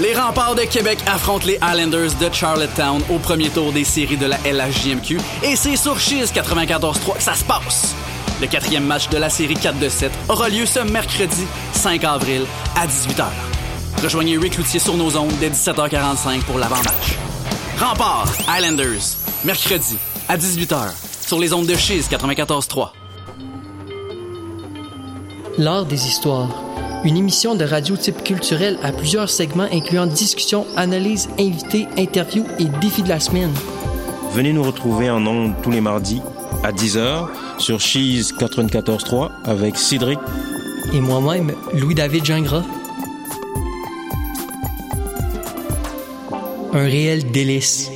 Les remparts de Québec affrontent les Islanders de Charlottetown au premier tour des séries de la LHJMQ et c'est sur Chiz 94-3 que ça se passe. Le quatrième match de la série 4 de 7 aura lieu ce mercredi 5 avril à 18h. Rejoignez Rick Loutier sur nos ondes dès 17h45 pour l'avant-match. Remparts Islanders, mercredi à 18h sur les ondes de Chiz 94-3. L'art des histoires. Une émission de radio type culturel à plusieurs segments incluant discussions, analyses, invités, interviews et défis de la semaine. Venez nous retrouver en ondes tous les mardis à 10h sur Cheese 94.3 avec Cédric Et moi-même, Louis-David Gingras. Un réel délice.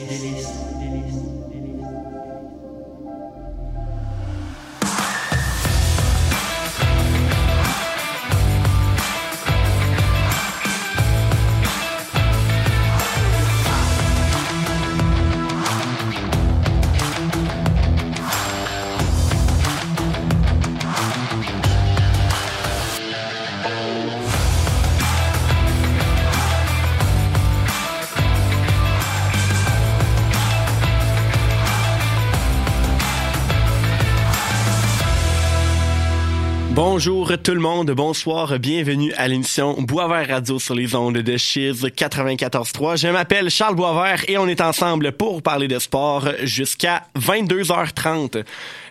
Bonjour tout le monde, bonsoir, bienvenue à l'émission Boisvert Radio sur les ondes de Chiz 94.3. Je m'appelle Charles Boisvert et on est ensemble pour parler de sport jusqu'à 22h30.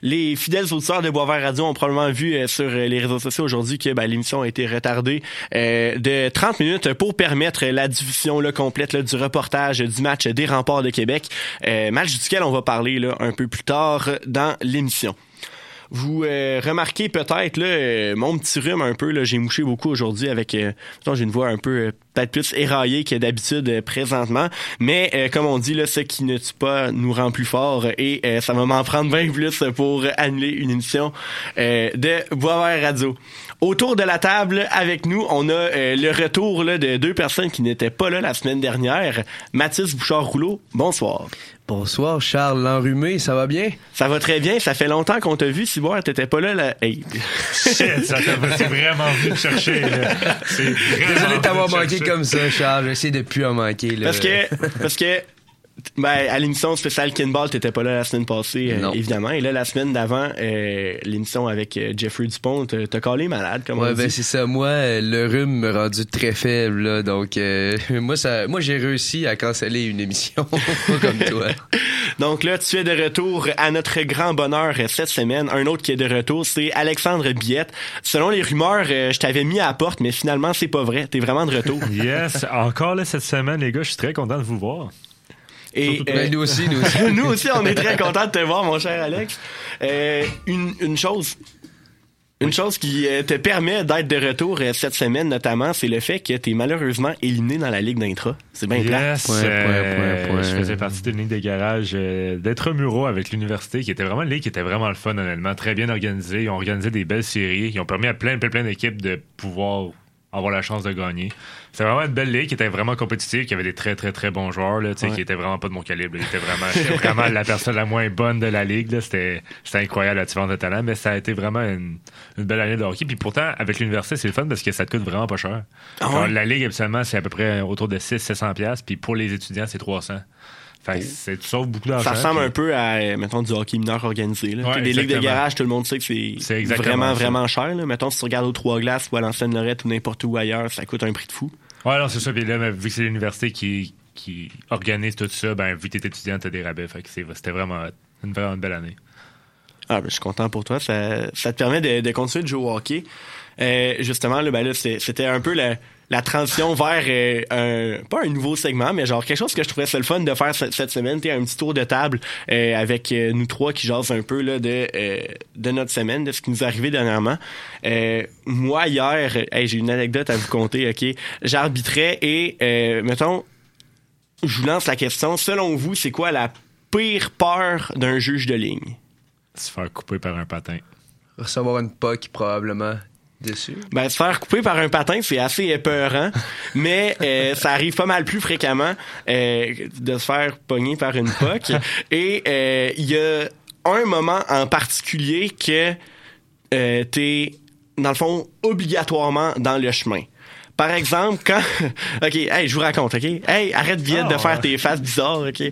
Les fidèles auditeurs de Boisvert Radio ont probablement vu euh, sur les réseaux sociaux aujourd'hui que ben, l'émission a été retardée euh, de 30 minutes pour permettre la diffusion complète du reportage du match des remparts de Québec, euh, match duquel on va parler là, un peu plus tard dans l'émission. Vous euh, remarquez peut-être là euh, mon petit rhume un peu là, j'ai mouché beaucoup aujourd'hui avec euh, j'ai une voix un peu peut-être plus éraillée que d'habitude euh, présentement, mais euh, comme on dit là ce qui ne tue pas nous rend plus fort et ça va m'en prendre bien plus pour annuler une émission de Boisvert Radio. Autour de la table avec nous, on a euh, le retour là, de deux personnes qui n'étaient pas là la semaine dernière. Mathis Bouchard-Rouleau, bonsoir. Bonsoir Charles l'enrhumé, ça va bien? Ça va très bien, ça fait longtemps qu'on t'a vu, Ciboire, t'étais pas là, là. Hey. Shit, ça t'a c'est vraiment venu chercher. Désolé de t'avoir manqué chercher. comme ça, Charles. J'essaie de plus en manquer. Là. Parce que, parce que, ben, à l'émission spéciale Kinball, t'étais pas là la semaine passée, euh, évidemment. Et là, la semaine d'avant, euh, l'émission avec euh, Jeffrey Dupont, t'as collé malade, comme Ouais, on ben dit. c'est ça. Moi, euh, le rhume m'a rendu très faible, là. Donc, euh, moi, ça, moi, j'ai réussi à canceller une émission, pas comme toi. Donc là, tu es de retour à notre grand bonheur cette semaine. Un autre qui est de retour, c'est Alexandre Biette. Selon les rumeurs, euh, je t'avais mis à la porte, mais finalement, c'est pas vrai. T'es vraiment de retour. Yes, encore là cette semaine, les gars, je suis très content de vous voir. Et, Ben, euh, nous aussi, nous aussi. nous aussi, on est très contents de te voir, mon cher Alex. Euh, une, une chose. Une chose qui euh, te permet d'être de retour cette semaine, notamment, c'est le fait que tu es malheureusement éliminé dans la Ligue d'intra. C'est bien plat. Yes, Point, point, euh, je faisais partie d'une ligue de garage euh, d'être Muro avec l'université, qui était vraiment une ligue qui était vraiment le fun, honnêtement, très bien organisée. Ils ont organisé des belles séries, ils ont permis à plein, plein, plein d'équipes de pouvoir avoir la chance de gagner. C'était vraiment une belle ligue qui était vraiment compétitive, qui avait des très, très, très bons joueurs, là, tu sais, Ouais. qui étaient vraiment pas de mon calibre. là. Ils étaient vraiment, vraiment la personne la moins bonne de la ligue. là. C'était c'était incroyable la différence de talent, mais ça a été vraiment une, une belle année de hockey. Puis pourtant, avec l'université, c'est le fun parce que ça te coûte vraiment pas cher. Ah Genre? La ligue, habituellement, c'est à peu près autour de 600-700$, piastres, puis pour les étudiants, c'est 300$. Fait c'est- beaucoup d'argent. Ça ressemble puis- un peu à, mettons, du hockey mineur organisé. Là. Ouais, des ligues de garage, tout le monde sait que c'est vraiment, ça. vraiment cher. Là. Mettons, si tu regardes aux Trois Glaces ou à l'ancienne Lorette ou n'importe où ailleurs, ça coûte un prix de fou. Ouais, non, c'est ça. Puis là, vu que c'est l'université qui, qui organise tout ça, ben, vu que t'es étudiant, t'as des rabais. Fait que c'était vraiment une, vraiment une belle année. Ah, ben, je suis content pour toi. Ça, ça te permet de, de continuer de jouer au hockey. Euh, justement, là, ben, là, c'était un peu la, la transition vers euh, un, pas un nouveau segment, mais genre quelque chose que je trouvais ça le fun de faire cette, cette semaine. T'es un petit tour de table euh, avec euh, nous trois qui jasent un peu là, de, euh, de notre semaine, de ce qui nous est arrivé dernièrement. Euh, moi, hier, hey, j'ai une anecdote à vous conter, OK? J'arbitrais et, euh, mettons, je vous lance la question. Selon vous, c'est quoi la pire peur d'un juge de ligne? Se faire couper par un patin. Recevoir une POC, probablement, dessus. Ben, se faire couper par un patin, c'est assez épeurant, mais euh, ça arrive pas mal plus fréquemment euh, de se faire pogner par une poque. Et euh, il y a un moment en particulier que euh, t'es, dans le fond, obligatoirement dans le chemin. Par exemple, quand... OK, hey, je vous raconte, OK? Hey, arrête vite Ah, de faire ouais. tes faces bizarres, OK?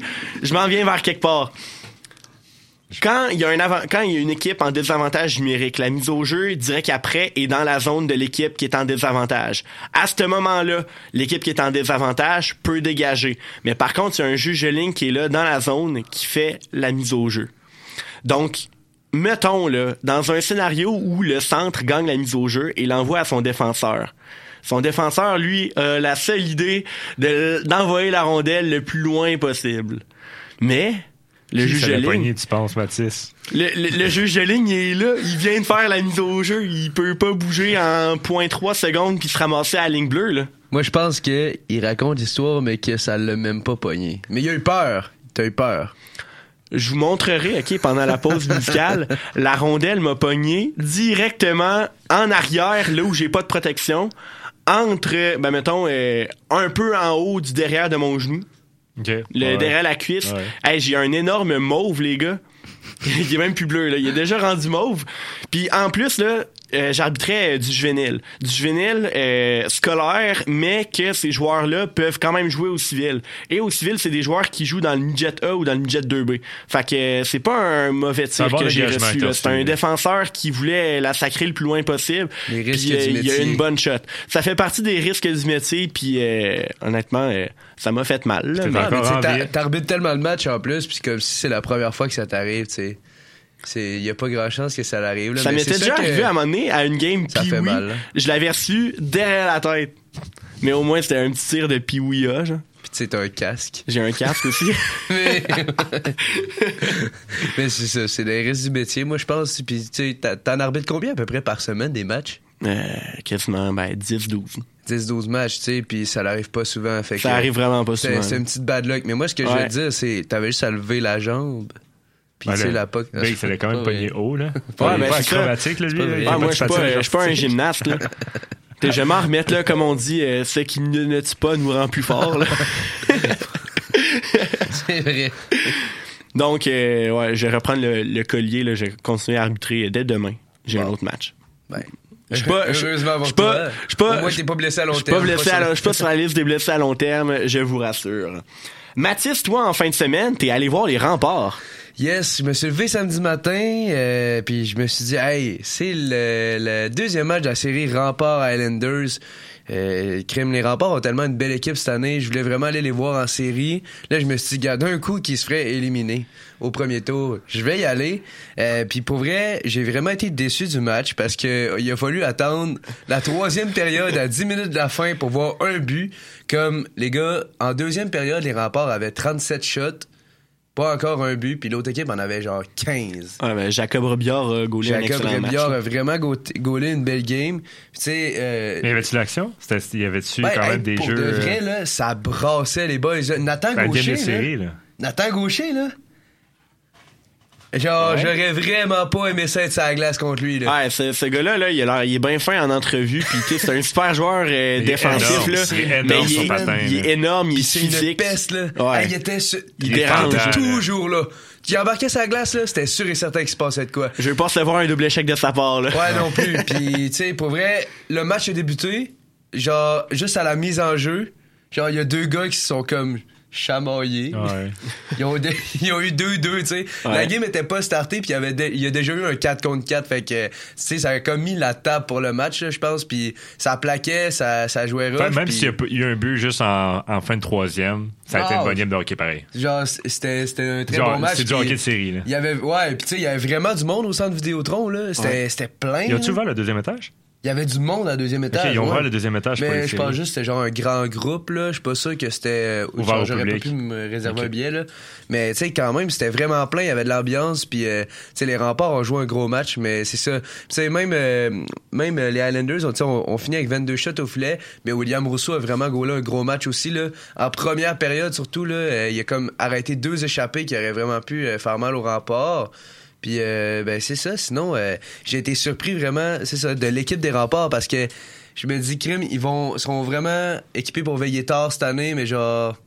Je m'en viens vers quelque part. Quand il y a une équipe en désavantage numérique, la mise au jeu direct après est dans la zone de l'équipe qui est en désavantage. À ce moment-là, l'équipe qui est en désavantage peut dégager. Mais par contre, il y a un juge de ligne qui est là dans la zone qui fait la mise au jeu. Donc, mettons là, dans un scénario où le centre gagne la mise au jeu et l'envoie à son défenseur. Son défenseur, lui, a la seule idée de- d'envoyer la rondelle le plus loin possible. Mais le Qui juge de ligne, pogné, tu penses, Mathis? le, le- le juge de ligne il est là, il vient de faire la mise au jeu, il peut pas bouger en 0.3 secondes puis se ramasser à la ligne bleue là. Moi, je pense qu'il raconte l'histoire, mais que ça l'a même pas pogné. Mais il a eu peur. T'as eu peur. Je vous montrerai, OK, pendant la pause musicale, la rondelle m'a pogné directement en arrière, là où j'ai pas de protection, entre, ben mettons, euh, un peu en haut du derrière de mon genou, OK. le Ouais. derrière la cuisse. Ouais. Hey, j'ai un énorme mauve, les gars. il est même plus bleu, là. Il est déjà rendu mauve. Puis en plus, là, euh, j'arbitrais euh, du juvénile. Du juvénile euh, scolaire, mais que ces joueurs-là peuvent quand même jouer au civil. Et au civil, c'est des joueurs qui jouent dans le midget A ou dans le midget 2B. Fait que euh, c'est pas un mauvais tir que j'ai reçu. C'est un défenseur qui voulait la sacrer le plus loin possible. Les risques Puis, euh, du Il y a une bonne shot. Ça fait partie des risques du métier, puis euh, honnêtement, euh, ça m'a fait mal. t'arbitres tellement le match en plus, puis comme si c'est la première fois que ça t'arrive, tu sais. Il y a pas grand chance que ça l'arrive. là, Ça m'était déjà arrivé à un moment donné à une game Ça fait mal, là. Je l'avais reçu derrière la tête. Mais au moins, c'était un petit tir de là, genre. Puis tu sais, t'as un casque. J'ai un casque aussi. mais mais c'est ça, c'est des risques du métier, moi je pense. Puis tu sais, t'en arbitres combien à peu près par semaine des matchs? euh, quasiment, ben, 10-12. 10-12 matchs, tu sais, puis ça n'arrive pas souvent. Fait Ça que- arrive vraiment pas souvent. c'est une petite bad luck. Mais moi, ce que je veux dire, c'est t'avais juste à lever la jambe. Puis Ben tu sais, la poque. Ben, il fallait quand même Ouais. pogner haut, là. Ouais, est ben, acrobatique, là, lui. Ah, moi, je suis pas, patinage je suis pas un gymnaste, là. T'es jamais à remettre, là, comme on dit, euh, ce qui ne ne tue pas nous rend plus fort, là. C'est vrai. Donc, euh, ouais, je vais reprendre le, le collier, là. Je vais continuer à arbitrer dès demain. J'ai un autre match. Ben, Je suis pas, je- Heureusement pour pas, toi. je suis pas, t'es blessé à long je suis terme. je suis pas sur la liste des blessés à long terme, je vous rassure. Mathis, toi, en fin de semaine, t'es allé voir les remparts. Yes, je me suis levé samedi matin, euh, puis je me suis dit, hey, c'est le, le deuxième match de la série Rempart Islanders. Euh, crime, les remparts ont tellement une belle équipe cette année. Je voulais vraiment aller les voir en série. Là, je me suis dit, gars, d'un coup, qui se ferait éliminer au premier tour. Je vais y aller. Euh, Puis pour vrai, j'ai vraiment été déçu du match parce que euh, il a fallu attendre la troisième période à 10 minutes de la fin pour voir un but. Comme les gars, en deuxième période, les remparts avaient 37 shots. Pas encore un but, puis l'autre équipe en avait genre 15. Ah, ben, Jacob Robillard a gaulé un Jacob excellent Robillard match. a vraiment gaulé une belle game. Puis Tu sais, euh, Mais y avait-tu l'action? Y avait-tu ben, quand hey, même des pour jeux. de euh, vrai, là, ça brassait les boys. Nathan ben, game Gaucher, de là, série, là. Nathan Gaucher, là. Genre, Ouais. j'aurais vraiment pas aimé ça être sur la glace contre lui, là. Ouais, ce, ce gars-là, là, il, a il est bien fin en entrevue, puis tu sais, c'est un super joueur euh, Il est défensif, là. c'est mais énorme, il est, patin, il est énorme, il est une physique. peste, là. Ouais. Hey, il était su- Il il était toujours là. Il embarquait sa glace, là, c'était sûr et certain qu'il se passait de quoi. Je veux pas recevoir un double échec de sa part, là. Ouais, non plus. Puis, tu sais, pour vrai, le match a débuté, genre, juste à la mise en jeu. Genre, il y a deux gars qui sont comme chamaillés. Ouais. Ils ont, ils ont eu 2-2, tu sais. La Ouais. game était pas startée, puis il y, avait dé- il y a déjà eu un 4 contre 4. Fait que, tu sais, ça a comme mis la table pour le match, là, je pense. Puis ça plaquait, ça, ça jouait rough. Enfin, même s'il y y a eu un but juste en, en fin de troisième, ça a été une bonne game de hockey pareil. Genre, c'était c'était un très bon match. C'est du hockey de série, là. Il y avait, ouais, puis tu sais, il y avait vraiment du monde au centre Vidéotron, là. C'était c'était plein. Y a-tu ouvert le deuxième étage? Il y avait du monde à la deuxième étage. ils ont ouais. le deuxième étage Mais je pense juste que c'était genre un grand groupe, là. Je suis pas sûr que c'était. euh, Ouvert genre, J'aurais pas pu me réserver Ok. un billet, là. Mais tu sais, quand même, c'était vraiment plein. Il y avait de l'ambiance. Puis, euh, tu sais, les remparts ont joué un gros match, mais c'est ça. Tu sais, même, euh, même les Highlanders, on, on, on finit avec 22 shots au filet. Mais William Rousseau a vraiment gaulé un gros match aussi, là. En première période, surtout, là, euh, il a comme arrêté deux échappés qui auraient vraiment pu faire mal aux remparts. Puis euh, ben c'est ça. Sinon, euh, j'ai été surpris vraiment, c'est ça, de l'équipe des remparts parce que je me dis, crime, ils vont seront vraiment équipés pour veiller tard cette année, mais genre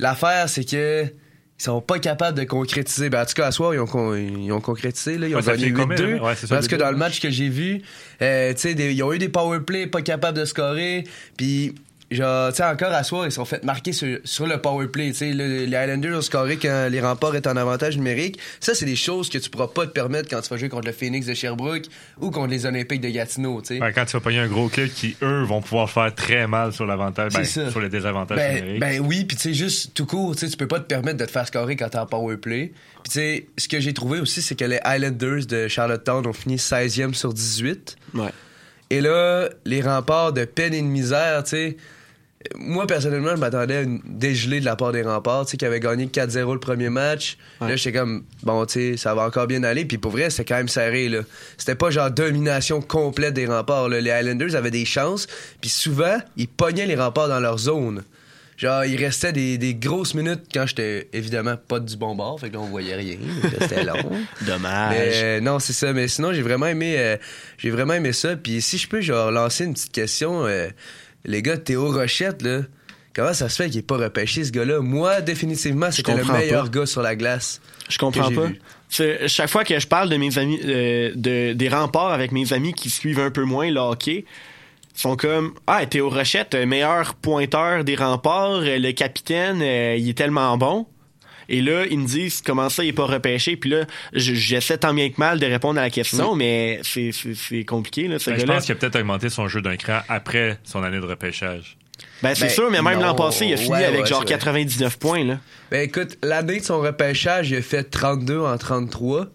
l'affaire c'est que ils sont pas capables de concrétiser. Ben, en tout cas, à soir, ils ont, con- ils ont concrétisé. Là. Ils ont Ouais, gagné fait combien, 8-2. là? Ouais, parce que 8-2, dans le match que j'ai vu, euh, tu sais, des- ils ont eu des power plays pas capables de scorer. Puis, genre, tu sais, encore à soir, ils se sont fait marquer sur, sur le power play. Tu sais, le- les Highlanders ont scoré quand les remparts étaient en avantage numérique. Ça, c'est des choses que tu pourras pas te permettre quand tu vas jouer contre le Phoenix de Sherbrooke ou contre les Olympiques de Gatineau, tu sais. Quand tu vas pogner un gros club qui, eux, vont pouvoir faire très mal sur l'avantage, ben, C'est ça. sur le désavantage Ben, numérique. ben oui, puis tu sais, juste tout court, tu sais, tu peux pas te permettre de te faire scorer quand t'es en power play. Puis tu sais, ce que j'ai trouvé aussi, c'est que les Highlanders de Charlottetown ont fini 16e sur 18. Ouais. Et là, les remparts de peine et de misère, tu sais. Moi, personnellement, je m'attendais à une dégelée de la part des remparts, tu sais, qui avaient gagné 4-0 le premier match. Ouais. Là, j'étais comme, bon, tu sais, ça va encore bien aller. Puis pour vrai, c'était quand même serré, là. C'était pas genre domination complète des remparts, là. Les Highlanders avaient des chances. Puis souvent, ils pognaient les remparts dans leur zone. Genre, il restait des, des grosses minutes quand j'étais évidemment pas du bon bord, fait que là, on voyait rien. C'était long. Dommage. Mais euh, non, c'est ça. Mais sinon, j'ai vraiment aimé, euh, j'ai vraiment aimé ça. Puis si je peux, genre, lancer une petite question, euh, les gars, Théo Rochette, là, comment ça se fait qu'il est pas repêché, ce gars-là? Moi, définitivement, c'était le meilleur pas. gars sur la glace. Je comprends pas. chaque fois que je parle de mes amis, euh, de, des remparts avec mes amis qui suivent un peu moins le hockey, sont comme Ah, Théo Rochette, meilleur pointeur des remparts, euh, le capitaine, euh, il est tellement bon. Et là, ils me disent comment ça, il est pas repêché? Puis là, je- j'essaie tant bien que mal de répondre à la question, mais c'est- c'est c'est compliqué, là, ce Ben, je pense qu'il a peut-être augmenté son jeu d'un cran après son année de repêchage. Ben, c'est Ben, sûr, mais même non, l'an passé, il a fini ouais, avec ouais, genre c'est vrai. 99 points, là. Ben écoute, l'année de son repêchage, il a fait 32 en 33.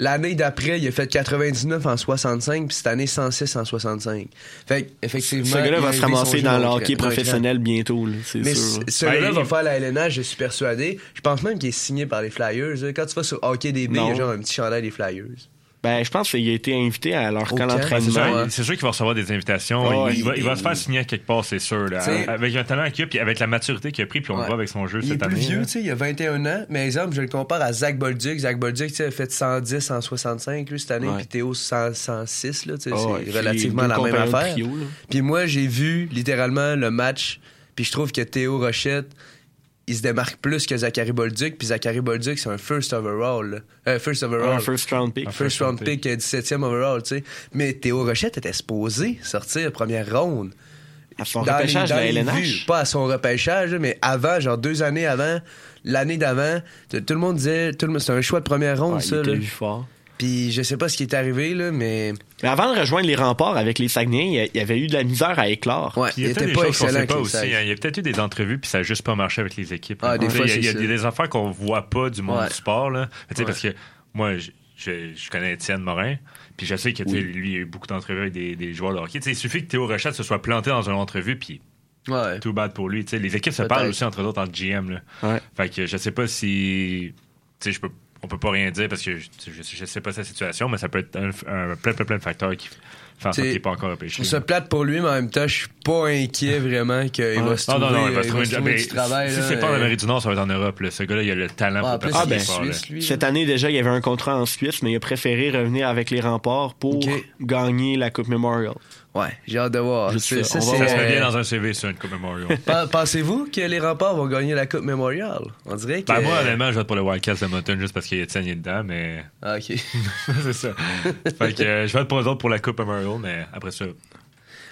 L'année d'après, il a fait 99 en 65, puis cette année 106 en 65. Fait que, effectivement. Ce gars-là va se ramasser dans le hockey professionnel bientôt, là, c'est Mais sûr. ce gars-là Ben, va faire la LNH, je suis persuadé. Je pense même qu'il est signé par les Flyers. Quand tu vas sur Hockey DB, il y a genre un petit chandail des Flyers. Ben, je pense qu'il a été invité à leur camp. Ben, c'est d'entraînement. sûr, ouais. c'est sûr qu'il va recevoir des invitations. Il, il va, il va il- se faire signer à quelque part, c'est sûr. avec un talent qu'il a, puis avec la maturité qu'il a pris, puis on le voit avec son jeu Il est cette plus année. vieux, là. tu sais, il a 21 ans. Mais exemple, je le compare à Zach Bolduc. Zach Bolduc, tu sais, a fait 110 en 65 lui, cette année, Ouais. puis Théo 100 106, là, Ah c'est relativement la même affaire. Puis moi, j'ai vu littéralement le match, puis je trouve que Théo Rochette, il se démarque plus que Zachary Bolduc, puis Zachary Bolduc, c'est un first overall. là. Euh, first overall. Un first round pick. Un First round pick, euh, 17e overall, tu sais. Mais Théo Rochette était supposé sortir première ronde. À son Dans repêchage les- de dans la LNH. vues. Pas à son repêchage, mais avant, genre deux années avant, l'année d'avant, tout le monde disait, tout le monde- c'était un choix de première ronde, Ouais, ça. il était là. vu fort. Puis je sais pas ce qui est arrivé, là, mais Mais avant de rejoindre les remparts avec les Saguenay, il y y avait eu de la misère à éclore. ouais, il y a peut-être était des pas excellent aussi. Hein. Il y a peut-être eu des entrevues, puis ça a juste pas marché avec les équipes. Ah, des Tu sais, fois, il y a, il y a des, des affaires qu'on voit pas du monde Ouais. du sport. Là. Tu sais, Ouais. Parce que moi, je, je, je connais Étienne Morin, puis je sais que tu sais, lui, il a eu beaucoup d'entrevues avec des, des joueurs de hockey. Tu sais, il suffit que Théo Rochette se soit planté dans une entrevue, puis Ouais. tout bad pour lui. Tu sais, les équipes se parlent aussi entre autres en GM. Là. Ouais. Fait que je sais pas si. Tu sais, je peux. On peut pas rien dire parce que je, je, sais pas sa situation, mais ça peut être un, un- plein, plein, plein de facteurs qui T'sais, qu'il n'est pas encore repêché. ça plate pour lui, mais en même temps, je suis pas inquiet vraiment qu'il va se Ah trouver, non, non, il va euh, se trouver, se trouver ben, du travail. Si c'est pas en euh, Amérique du Nord, ça va être en Europe. là. Ce gars-là, il a le talent en pour plus, passer il là. suisse. Cette année, déjà, il y avait un contrat en Suisse, mais il a préféré revenir avec les remparts pour gagner la Coupe Memorial. Ouais, j'ai hâte de voir. Ça, ça, Ça serait euh, bien dans un CV, ça, une Coupe Memorial. Pen- Pensez-vous que les remparts vont gagner la Coupe Memorial? On dirait que. ben, moi, honnêtement, je vote pour le Wildcats de Mountain juste parce qu'il y a il dedans, mais Ah, ok. c'est ça. fait que je vote pour eux autres pour la Coupe Memorial, mais après ça.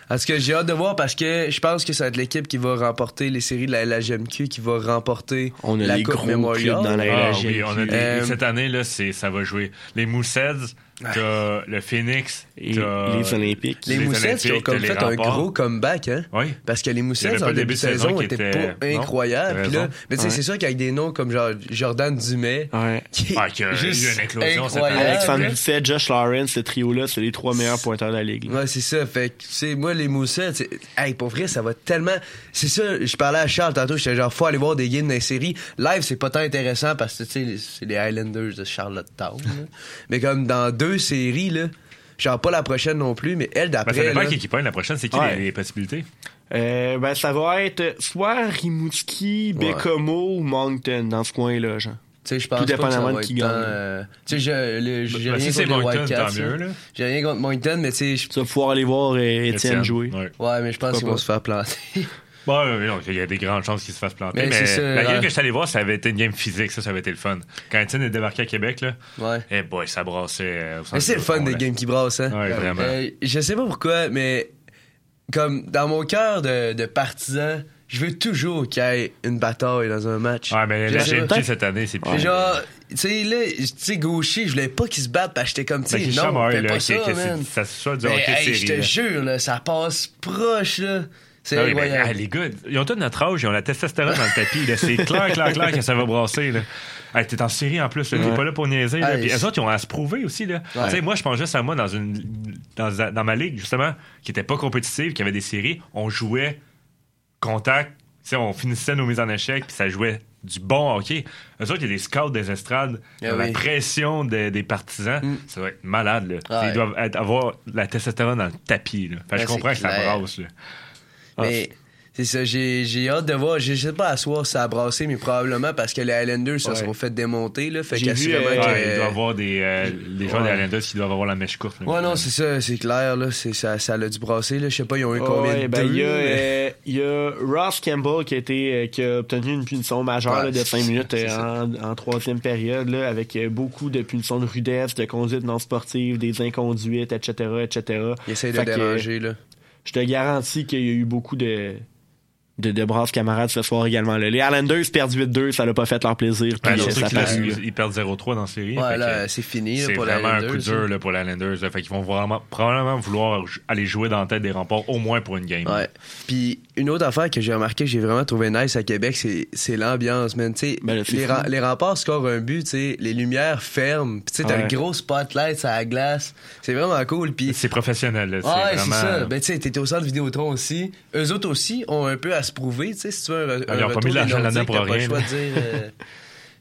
Parce que j'ai hâte de voir parce que je pense que ça va être l'équipe qui va remporter les séries de la LHMQ qui va remporter On a la les Coupe gros Memorial. clubs dans la Ah oui, on a des- Euh, cette année, là, c'est, ça va jouer les Mooseheads, t'as le Phoenix, Et t'as les Olympiques. Les, les Moussettes qui ont comme fait un gros comeback, hein? Oui. Parce que les Moussettes, en début de saison, étaient était- pas incroyables. Puis là, mais tu sais, Ouais. c'est sûr qu'avec des noms comme genre Jordan Dumais, Ouais. qui Ah, a eu juste une éclosion cette année. incroyable. Alexandre. Doucet, Josh Lawrence, ce trio-là, c'est les trois meilleurs pointeurs de la ligue. Ouais, c'est ça. Fait que, tu sais, moi, les moussettes, hey, pour vrai, ça va tellement. C'est ça, je parlais à Charles tantôt, j'étais genre, faut aller voir des games dans les séries. Live, c'est pas tant intéressant parce que, tu sais, c'est les Highlanders de Charlottetown. Mais comme dans deux séries, là, genre pas la prochaine non plus, mais elle Ben, ça d'après. dépend là, qui qui pogne la prochaine, c'est qui Ouais. les, les possibilités? Euh, ben, ça va être soit Rimouski, Ouais. Bécomo ou Moncton, dans ce coin-là, genre. tu sais, je pense tout dépendamment de qui gagne. euh, Tu sais, j'ai rien si contre Wildcats. J'ai rien contre Moncton, mais tu sais, Tu vas pouvoir aller voir euh, Étienne jouer. Ouais. ouais, mais je pense qu'ils vont se faire planter. Bon, euh, il y a des grandes chances qu'il se fasse planter. Mais Mais, ça, la game ouais. que je suis allé voir, ça avait été une game physique, ça, ça avait été le fun. Quand Étienne est débarqué à Québec, là, Ouais. eh boy, ça brassait. euh, Mais c'est le fun des là. games qui brassent, hein. Ouais, vraiment. Euh, je sais pas pourquoi, mais comme dans mon cœur de, de partisan, je veux toujours qu'il y ait une bataille dans un match. Ouais, mais la. GMQ cette année, c'est plus. Genre, tu sais, là, tu sais, gaucher, je voulais pas qu'ils se battent parce que j'étais comme, tu Ben, sais, non, pas ça, man. ça soit du hockey hey, je te jure, là, ça passe proche, là. Ah oui, incroyable. ah, les gars, ils ont tout notre âge, ils ont la testostérone dans le tapis. C'est clair, clair, clair que ça va brasser. Là. Hey, t'es en série en plus, là. t'es pas là pour niaiser. Là. Puis autres, ils ont à se prouver aussi. Là. Moi, je pense juste à moi dans, une, dans, dans ma ligue, justement, qui était pas compétitive, qui avait des séries. On jouait contact. On finissait nos mises en échec, puis ça jouait du bon hockey. Eux autres, il y a des scouts des estrades, Ah la pression des- des partisans. Ça va être malade. Là. Ah Ils ouais. doivent être- avoir la testostérone dans le tapis. Là. Fait que Ouais, je comprends c'est que ça brasse. Là. Mais c'est ça, j'ai j'ai hâte de voir. Je sais pas à soir si ça a brassé, mais probablement parce que les Highlanders se Ouais. sont fait démonter. Là, fait J'ai vu, euh, que- Ouais, il doit y avoir des, euh, des joueurs Ouais. des Islanders qui doivent avoir la mèche courte. là. Ouais, non, c'est ça, c'est clair, là. c'est- Ça, ça l'a dû brasser, là. Je sais pas, ils ont eu combien Ouais, de ben, deux, il y, a, mais- euh, il y a Ross Campbell qui a, été, euh, qui a obtenu une punition majeure Ouais, là, de 5 c'est- minutes euh, en, en troisième période, là, avec euh, beaucoup de punitions de rudesse, de conduite non sportive, des inconduites, etc. etc. Il essaye de déranger, là. Je te garantis qu'il y a eu beaucoup de, de, de braves camarades ce soir également. là. Les Islanders perdent 8-2, ça l'a pas fait leur plaisir. Ouais, puis, ça ils perdent 0-3 dans la série. Ouais, c'est fini, là, c'est pour les vraiment un coup dur là. là, pour les Islanders. là. Fait qu'ils vont vraiment, probablement vouloir aller jouer dans la tête des remparts au moins pour une game. Ouais. Puis une autre affaire que j'ai remarqué que j'ai vraiment trouvé nice à Québec, c'est l'ambiance, man. Ben les, ram- les remparts scorent un but, tu sais, les lumières ferment, tu t'as Ouais. le gros spotlight à la glace. C'est vraiment cool. Puis C'est professionnel. là. Ouais, c'est ça. Ben, tu sais, t'étais au centre Vidéotron aussi. Eux autres aussi ont un peu à se prouver, tu sais, si tu veux un, Ah, un ils ont pas mis l'argent là-dedans pour t'as pas rien, le choix là. de dire... euh,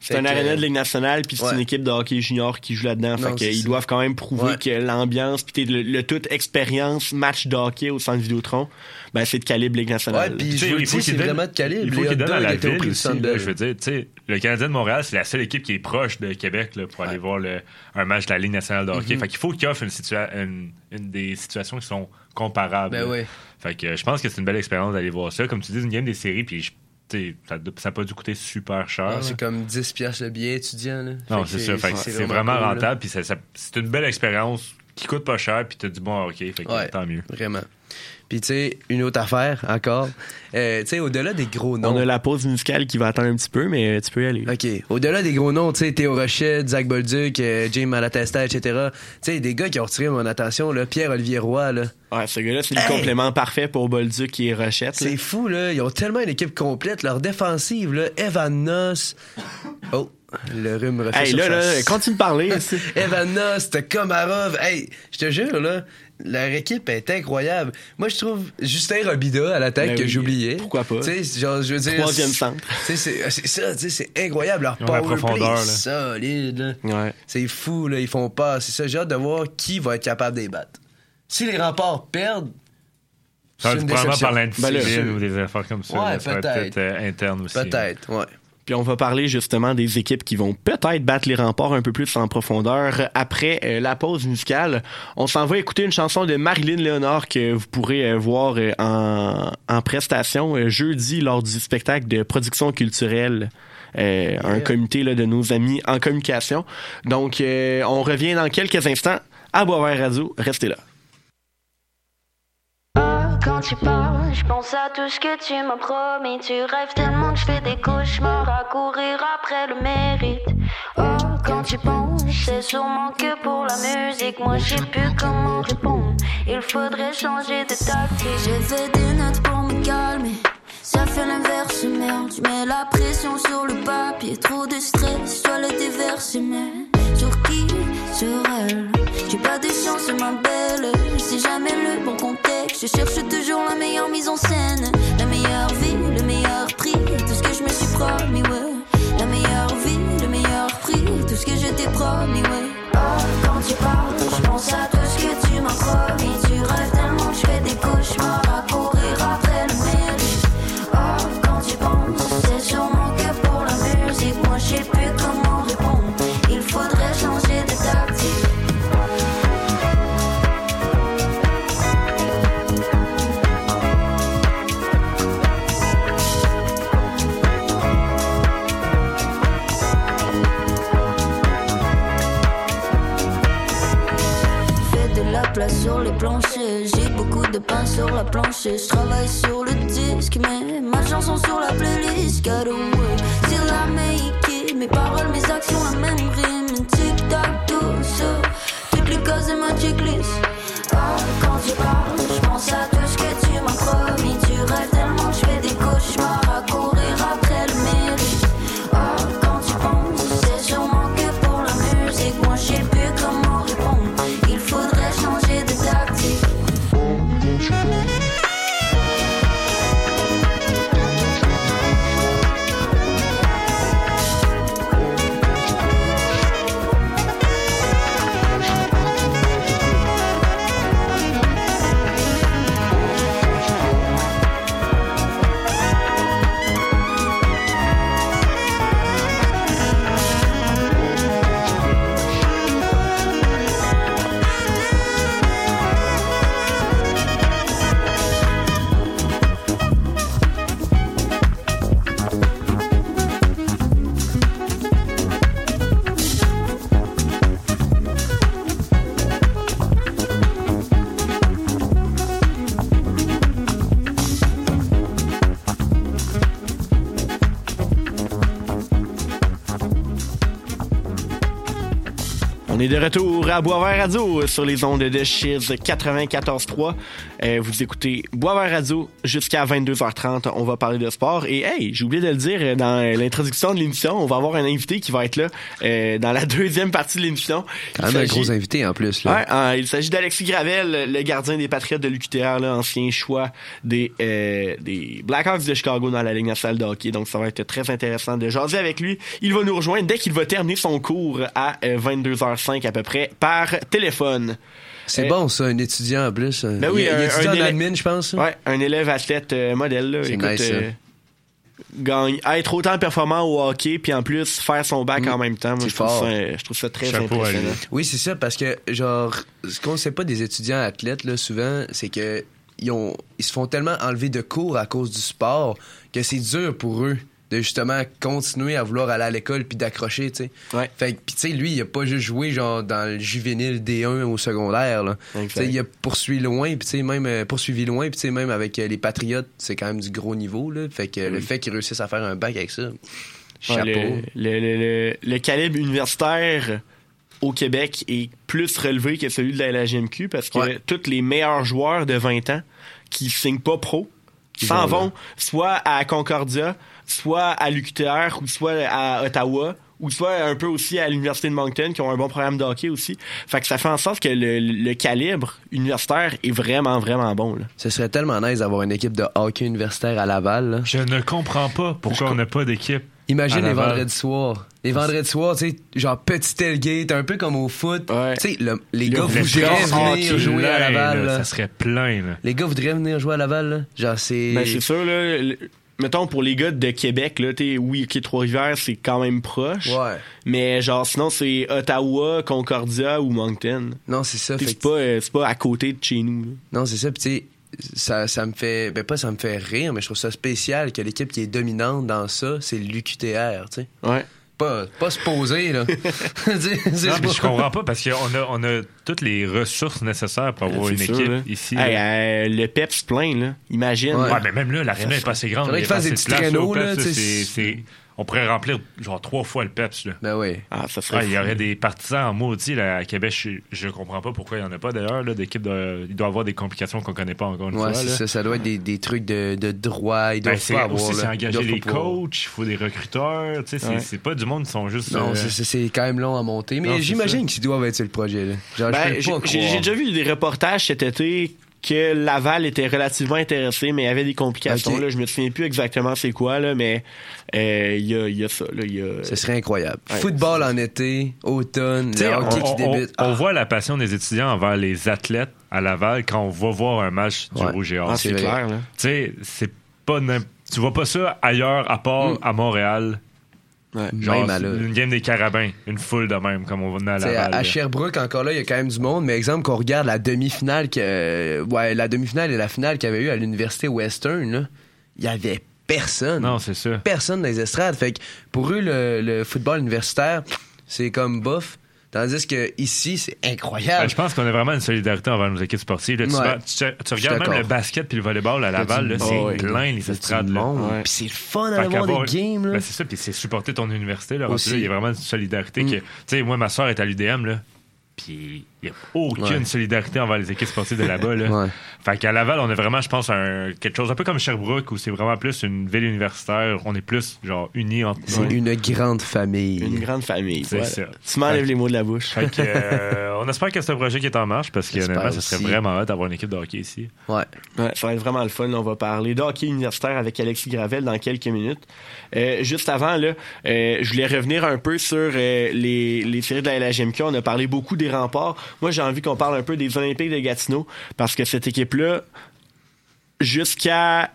C'est un que, aréna de Ligue nationale, puis c'est ouais. une équipe de hockey junior qui joue là-dedans. Fait qu'ils doivent quand même prouver Ouais. que l'ambiance, puis t'es le, le toute expérience match de hockey au centre Vidéotron, ben c'est de calibre Ligue Ouais, nationale. puis je il faut c'est donne- vraiment de calibre. Il faut qu'il donne à la ville aussi. Là, je veux dire, tu sais, le Canadien de Montréal, c'est la seule équipe qui est proche de Québec là, pour aller voir le- un match de la Ligue nationale de hockey. Fait qu'il faut qu'il offre une, situa- une, une des situations qui sont comparables. Ben oui. Fait que euh, je pense que c'est une belle expérience d'aller voir ça. Comme tu dis, une game des séries, puis ça n'a pas dû coûter super cher. C'est comme 10 piastres le billet étudiant, là. Non, c'est ça. C'est vraiment, cool, rentable, puis c'est une belle expérience qui coûte pas cher, puis t'as du bon hockey. Fait que Ouais. tant mieux. Vraiment. Puis, tu sais, une autre affaire, encore. Euh, tu sais, au-delà des gros noms. On a la pause musicale qui va attendre un petit peu, mais tu peux y aller. OK. Au-delà des gros noms, tu sais, Théo Rochette, Zach Bolduc, euh, James Malatesta, etc. Tu sais, des gars qui ont retiré mon attention, là. Pierre-Olivier Roy, là. Ouais, ce gars-là, c'est le Hey! complément parfait pour Bolduc et Rochette. C'est fou, là. Ils ont tellement une équipe complète. Leur défensive, là. Evan Noss. Oh, le rhume refait Hey, là, là, continue de parler. Evan Noss, t'as Komarov. Hey, je te jure, là, leur équipe est incroyable. Moi, je trouve Justin Robida à l'attaque Ben que oui, j'oubliais. pourquoi pas? Tu sais, genre, je veux dire. Troisième c'est- centre. Tu sais, c'est c'est ça, tu sais, c'est incroyable. Leur power play profondeur, là. solide, là. Ouais. C'est fou, là. Ils font pas. C'est ça, j'ai hâte de voir qui va être capable de les battre. Si les remparts perdent, Ça va probablement par Ben l'indiscipline sûr. ou des affaires comme ça. Ouais, là. ça va être peut-être. peut-être euh, interne aussi. Peut-être, ouais. Puis on va parler justement des équipes qui vont peut-être battre les remparts un peu plus en profondeur après euh, la pause musicale. On s'en va écouter une chanson de Marilyn Léonard que vous pourrez euh, voir euh, en, en prestation jeudi lors du spectacle de production culturelle. euh, Un comité là, de nos amis en communication. Donc, euh, on revient dans quelques instants à Boisvert Radio. Restez là. Quand tu parles, je pense à tout ce que tu m'as promis. Tu rêves tellement que je fais des cauchemars à courir après le mérite. Oh, quand tu penses, c'est sûrement que pour la musique. Moi, je sais plus comment répondre. Il faudrait changer de tactique. J'ai fait des notes pour me calmer. Ça fait l'inverse, merde. Je mets la pression sur le papier. Trop de stress, dois le déverser, mais sur qui Sur elle. J'ai pas de chance, ma belle. C'est jamais le. Je cherche toujours la meilleure mise en scène. La meilleure vie, le meilleur prix. Tout ce que je me suis promis, ouais. La meilleure vie, le meilleur prix. Tout ce que je t'ai promis, ouais. De pain sur la plancher. Je travaille sur le disque, mais ma chanson sur la playlist. Got away, till I make it. Mes paroles, mes actions, la même rime. Tic-tac, tout ça. Toutes les cases et ma checklist. Est de retour à Boisvert Radio sur les ondes de Chiz 94.3. Euh, vous écoutez Boisvert Radio jusqu'à 22h30. On va parler de sport. Et hey, j'ai oublié de le dire dans l'introduction de l'émission, on va avoir un invité qui va être là euh, dans la deuxième partie de l'émission. Quand même un gros invité en plus. Là. Ouais, euh, il s'agit d'Alexis Gravel, le gardien des Patriotes de l'UQTR, ancien choix des, euh, des Blackhawks de Chicago dans la Ligue nationale de hockey. Donc, ça va être très intéressant de jaser avec lui. Il va nous rejoindre dès qu'il va terminer son cours à euh, 22h05 à peu près par téléphone. C'est Euh, bon ça, un étudiant en plus. Ben oui, il, un- en élève- admin, je pense. ça? Ouais, un élève athlète euh, modèle. Là. C'est Écoute, nice, ça. euh, gagne, être autant performant au hockey, puis en plus faire son bac en même temps. Moi, je, trouve ça, je trouve ça très Chapeau impressionnant. Oui, c'est ça, parce que, genre, ce qu'on sait pas des étudiants athlètes, là, souvent, c'est que ils, ont, ils se font tellement enlever de cours à cause du sport que c'est dur pour eux de justement continuer à vouloir aller à l'école puis d'accrocher, tu sais. Ouais. Fait que, puis tu sais, lui, il a pas juste joué, genre, dans le juvénile D1 au secondaire, là. Exact. Tu sais, il a poursuivi loin, puis tu sais, même, euh, poursuivi loin, puis tu sais, même avec euh, les Patriotes, c'est quand même du gros niveau, là. Fait que le fait qu'ils réussissent à faire un bac avec ça, chapeau. Ouais, le, le, le, le- calibre universitaire au Québec est plus relevé que celui de la LHMQ parce que Ouais. tous les meilleurs joueurs de 20 ans qui signent pas pro s'en vont soit à Concordia, soit à l'UQTR ou soit à Ottawa ou soit un peu aussi à l'Université de Moncton qui ont un bon programme de hockey aussi. Fait que ça fait en sorte que le, le calibre universitaire est vraiment, vraiment bon. Là. Ce serait tellement nice d'avoir une équipe de hockey universitaire à Laval, là. Je ne comprends pas pourquoi on n'a pas d'équipe. Imagine À les Laval. vendredis soirs. Les vendredis soirs, tu sais, genre petit tailgate, un peu comme au foot. Ouais. Tu sais, le- les Le gars voudraient venir jouer à Laval. là. Ça serait plein. Là. Les gars voudraient venir jouer à Laval, là. Genre, c'est. Ben, c'est sûr, là. le- mettons, pour les gars de Québec, là, t'es, oui, ok, Trois-Rivières, c'est quand même proche. Ouais. Mais genre, sinon, c'est Ottawa, Concordia ou Moncton. Non, c'est ça. C'est pas, euh, c'est pas à côté de chez nous. là. Non, c'est ça. Puis, ça, ça me fait. Ben, pas ça me fait rire, mais je trouve ça spécial que l'équipe qui est dominante dans ça, c'est l'UQTR, tu sais. Ouais. Pas, pas se poser, là. Je comprends pas parce qu'on a, on a toutes les ressources nécessaires pour avoir une sûr, équipe là. ici. Hey, là. euh, le PEPS plein, là. Imagine. Ouais. Ouais, mais même là, l'aréna est pas assez grande. Faudrait Il a qu'ils fassent des petits traîneaux, c'est- On pourrait remplir genre trois fois le PEPS. Là. Ben oui. Ah, ça serait. Ouais, il y aurait des partisans en maudit là, à Québec. Je, je comprends pas pourquoi il y en a pas d'ailleurs. là, d'équipe de- Il doit y avoir des complications qu'on connaît pas encore une Ouais, fois. c'est là. ça. Ça doit être des, des trucs de, de droit. Ils Ben, doivent pas avoir. aussi c'est engager les coachs, il faut des recruteurs. tu sais, C'est Ouais. c'est pas du monde qui sont juste. Non, euh, c'est- quand même long à monter. Mais j'imagine qu'ils doivent être sur le projet. Là. Genre, Ben, je peux j'ai, pas j'ai- croire. j'ai déjà vu des reportages cet été que Laval était relativement intéressé, mais il y avait des complications. Là, je me souviens plus exactement c'est quoi, là, mais euh, il y, a, il y a ça. Là, il y a... Ce serait incroyable. Ouais. Football en été, automne, Tu le hockey on- qui débute. on- on Ah, voit la passion des étudiants envers les athlètes à Laval quand on va voir un match du Ouais. Rouge et Or. Ah, Tu c'est clair. Là. sais, c'est pas tu vois pas ça ailleurs à part Mm. à Montréal. Ouais. Genre, Même à là. une game des carabins, une foule de même comme on venait à Laval. à, à. Sherbrooke, encore là, il y a quand même du monde. Mais exemple, qu'on regarde la demi-finale, que, euh, ouais, la demi-finale et la finale qu'il y avait eu à l'université Western, il y avait personne. Non, c'est ça. Personne dans les estrades. Fait que pour eux, le, le football universitaire, c'est comme bof. Tandis que ici, c'est Ben, incroyable. je pense qu'on a vraiment une solidarité envers nos équipes sportives. Là, tu, Ouais. vas- tu- tu Je suis regardes même le basket puis le volleyball à Laval, là, c'est Oh, ouais. plein les Il y a estrades. Ouais. Puis c'est le fun d'aller voir des games. Là. Ben, c'est ça, puis c'est supporter ton université. Là, rendu Aussi. là, il y a vraiment une solidarité. Mm. que- Tu sais, moi, ma soeur est à l'UDM, là, puis il n'y a aucune Ouais. solidarité envers les équipes sportives de là-bas. Là. Ouais. Fait qu'à Laval, on a vraiment, je pense, un, quelque chose un peu comme Sherbrooke, où c'est vraiment plus une ville universitaire. On est plus, genre, unis entre C'est nous. une grande famille. Une grande famille. C'est voilà. ça. Tu m'enlèves les mots de la bouche. Fait que, euh, on espère que c'est un projet qui est en marche, parce que honnêtement, ce serait vraiment hot d'avoir une équipe de hockey ici. Ouais. Ouais, ça va être vraiment le fun. On va parler de hockey universitaire avec Alexis Gravel dans quelques minutes. Euh, juste avant, là, euh, je voulais revenir un peu sur euh, les, les séries de la LHMQ. On a parlé beaucoup des remparts. Moi, j'ai envie qu'on parle un peu des Olympiques de Gatineau parce que cette équipe-là, jusqu'à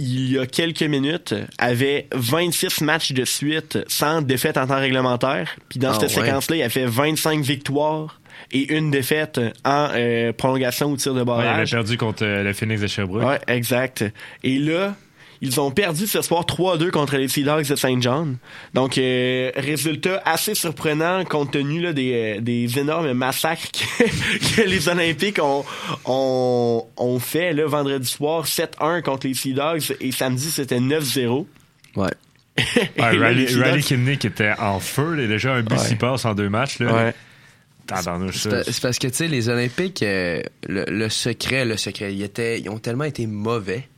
il y a quelques minutes, avait 26 matchs de suite sans défaite en temps réglementaire. Puis dans Ah, cette ouais. séquence-là, il a fait 25 victoires et une défaite en euh, prolongation ou tir de Ouais, il avait barrage. perdu contre euh, le Phoenix de Sherbrooke. Ouais, exact. Et là, ils ont perdu ce soir 3-2 contre les Sea Dogs de Saint John. Donc, euh, résultat assez surprenant compte tenu là, des, euh, des énormes massacres que, que les Olympiques ont, ont, ont fait là, vendredi soir. 7-1 contre les Sea Dogs et samedi, c'était 9-0. Ouais. Ouais, Riley, Riley Dogs- Kidney qui était en feu, là, déjà un but Ouais. passes en deux matchs. Là. Ouais. C'est parce que, tu sais, les Olympiques, euh, le, le secret, le secret, ils, étaient, ils ont tellement été mauvais.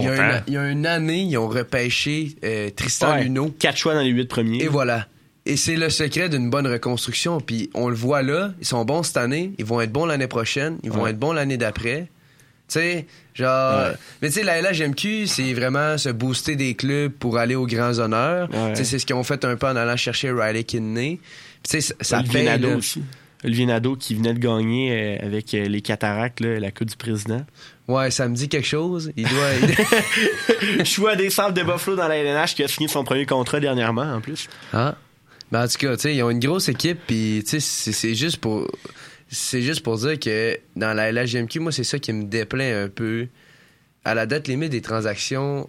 Il y, a une, il y a une année, ils ont repêché euh, Tristan Ouais. Luneau. Quatre choix dans les huit premiers. Et voilà. Et c'est le secret d'une bonne reconstruction. Puis on le voit là, ils sont bons cette année, ils vont être bons l'année prochaine, ils vont Ouais. être bons l'année d'après. Tu sais, genre. Ouais. Mais tu sais, la LHMQ, c'est vraiment se booster des clubs pour aller aux grands honneurs. Ouais. Tu sais, c'est ce qu'ils ont fait un peu en allant chercher Riley Kidney. Tu sais, ça, ça paye. Là. aussi. Olivier Nadeau qui venait de gagner euh, avec euh, les cataractes, là, la Coupe du Président. Ouais, ça me dit quelque chose. Il doit. Choix des Sables de Buffalo dans la LNH qui a signé son premier contrat dernièrement en plus. Ah. Ben, en tout cas, ils ont une grosse équipe, puis c'est c'est juste pour. C'est juste pour dire que dans la LHGMQ, moi, c'est ça qui me déplaît un peu. À la date limite des transactions,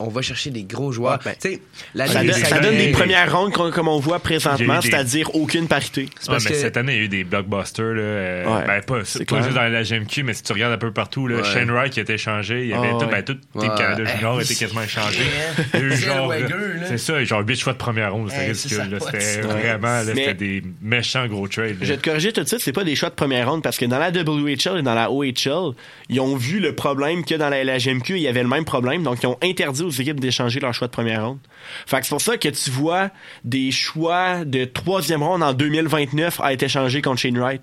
on va chercher des gros joueurs. Ouais, ben, la Ça, donne- des ça donne des premières rondes comme comme on voit présentement, des- c'est-à-dire aucune parité. C'est Ouais, parce mais que- cette année, il y a eu des blockbusters. Là, euh, Ouais, ben, pas, pas clair. juste dans la GMQ, mais si tu regardes un peu partout, là, Ouais. Shane Wright qui a été échangé, il y avait Ah, tout, ben, tout Ouais. Canada Junior été quasiment échangé. Là. C'est ça, genre 8 choix de première ronde, c'était ridicule. C'était vraiment, c'était des méchants gros trades. Je vais te corriger tout de suite, c'est pas des choix de première ronde parce que dans la WHL et dans la OHL, ils ont vu le problème que dans la LHMQ, il y avait le même problème, donc ils ont interdit aux équipes d'échanger leurs choix de première ronde. Fait que c'est pour ça que tu vois des choix de troisième ronde en 2029 à être échangés contre Shane Wright.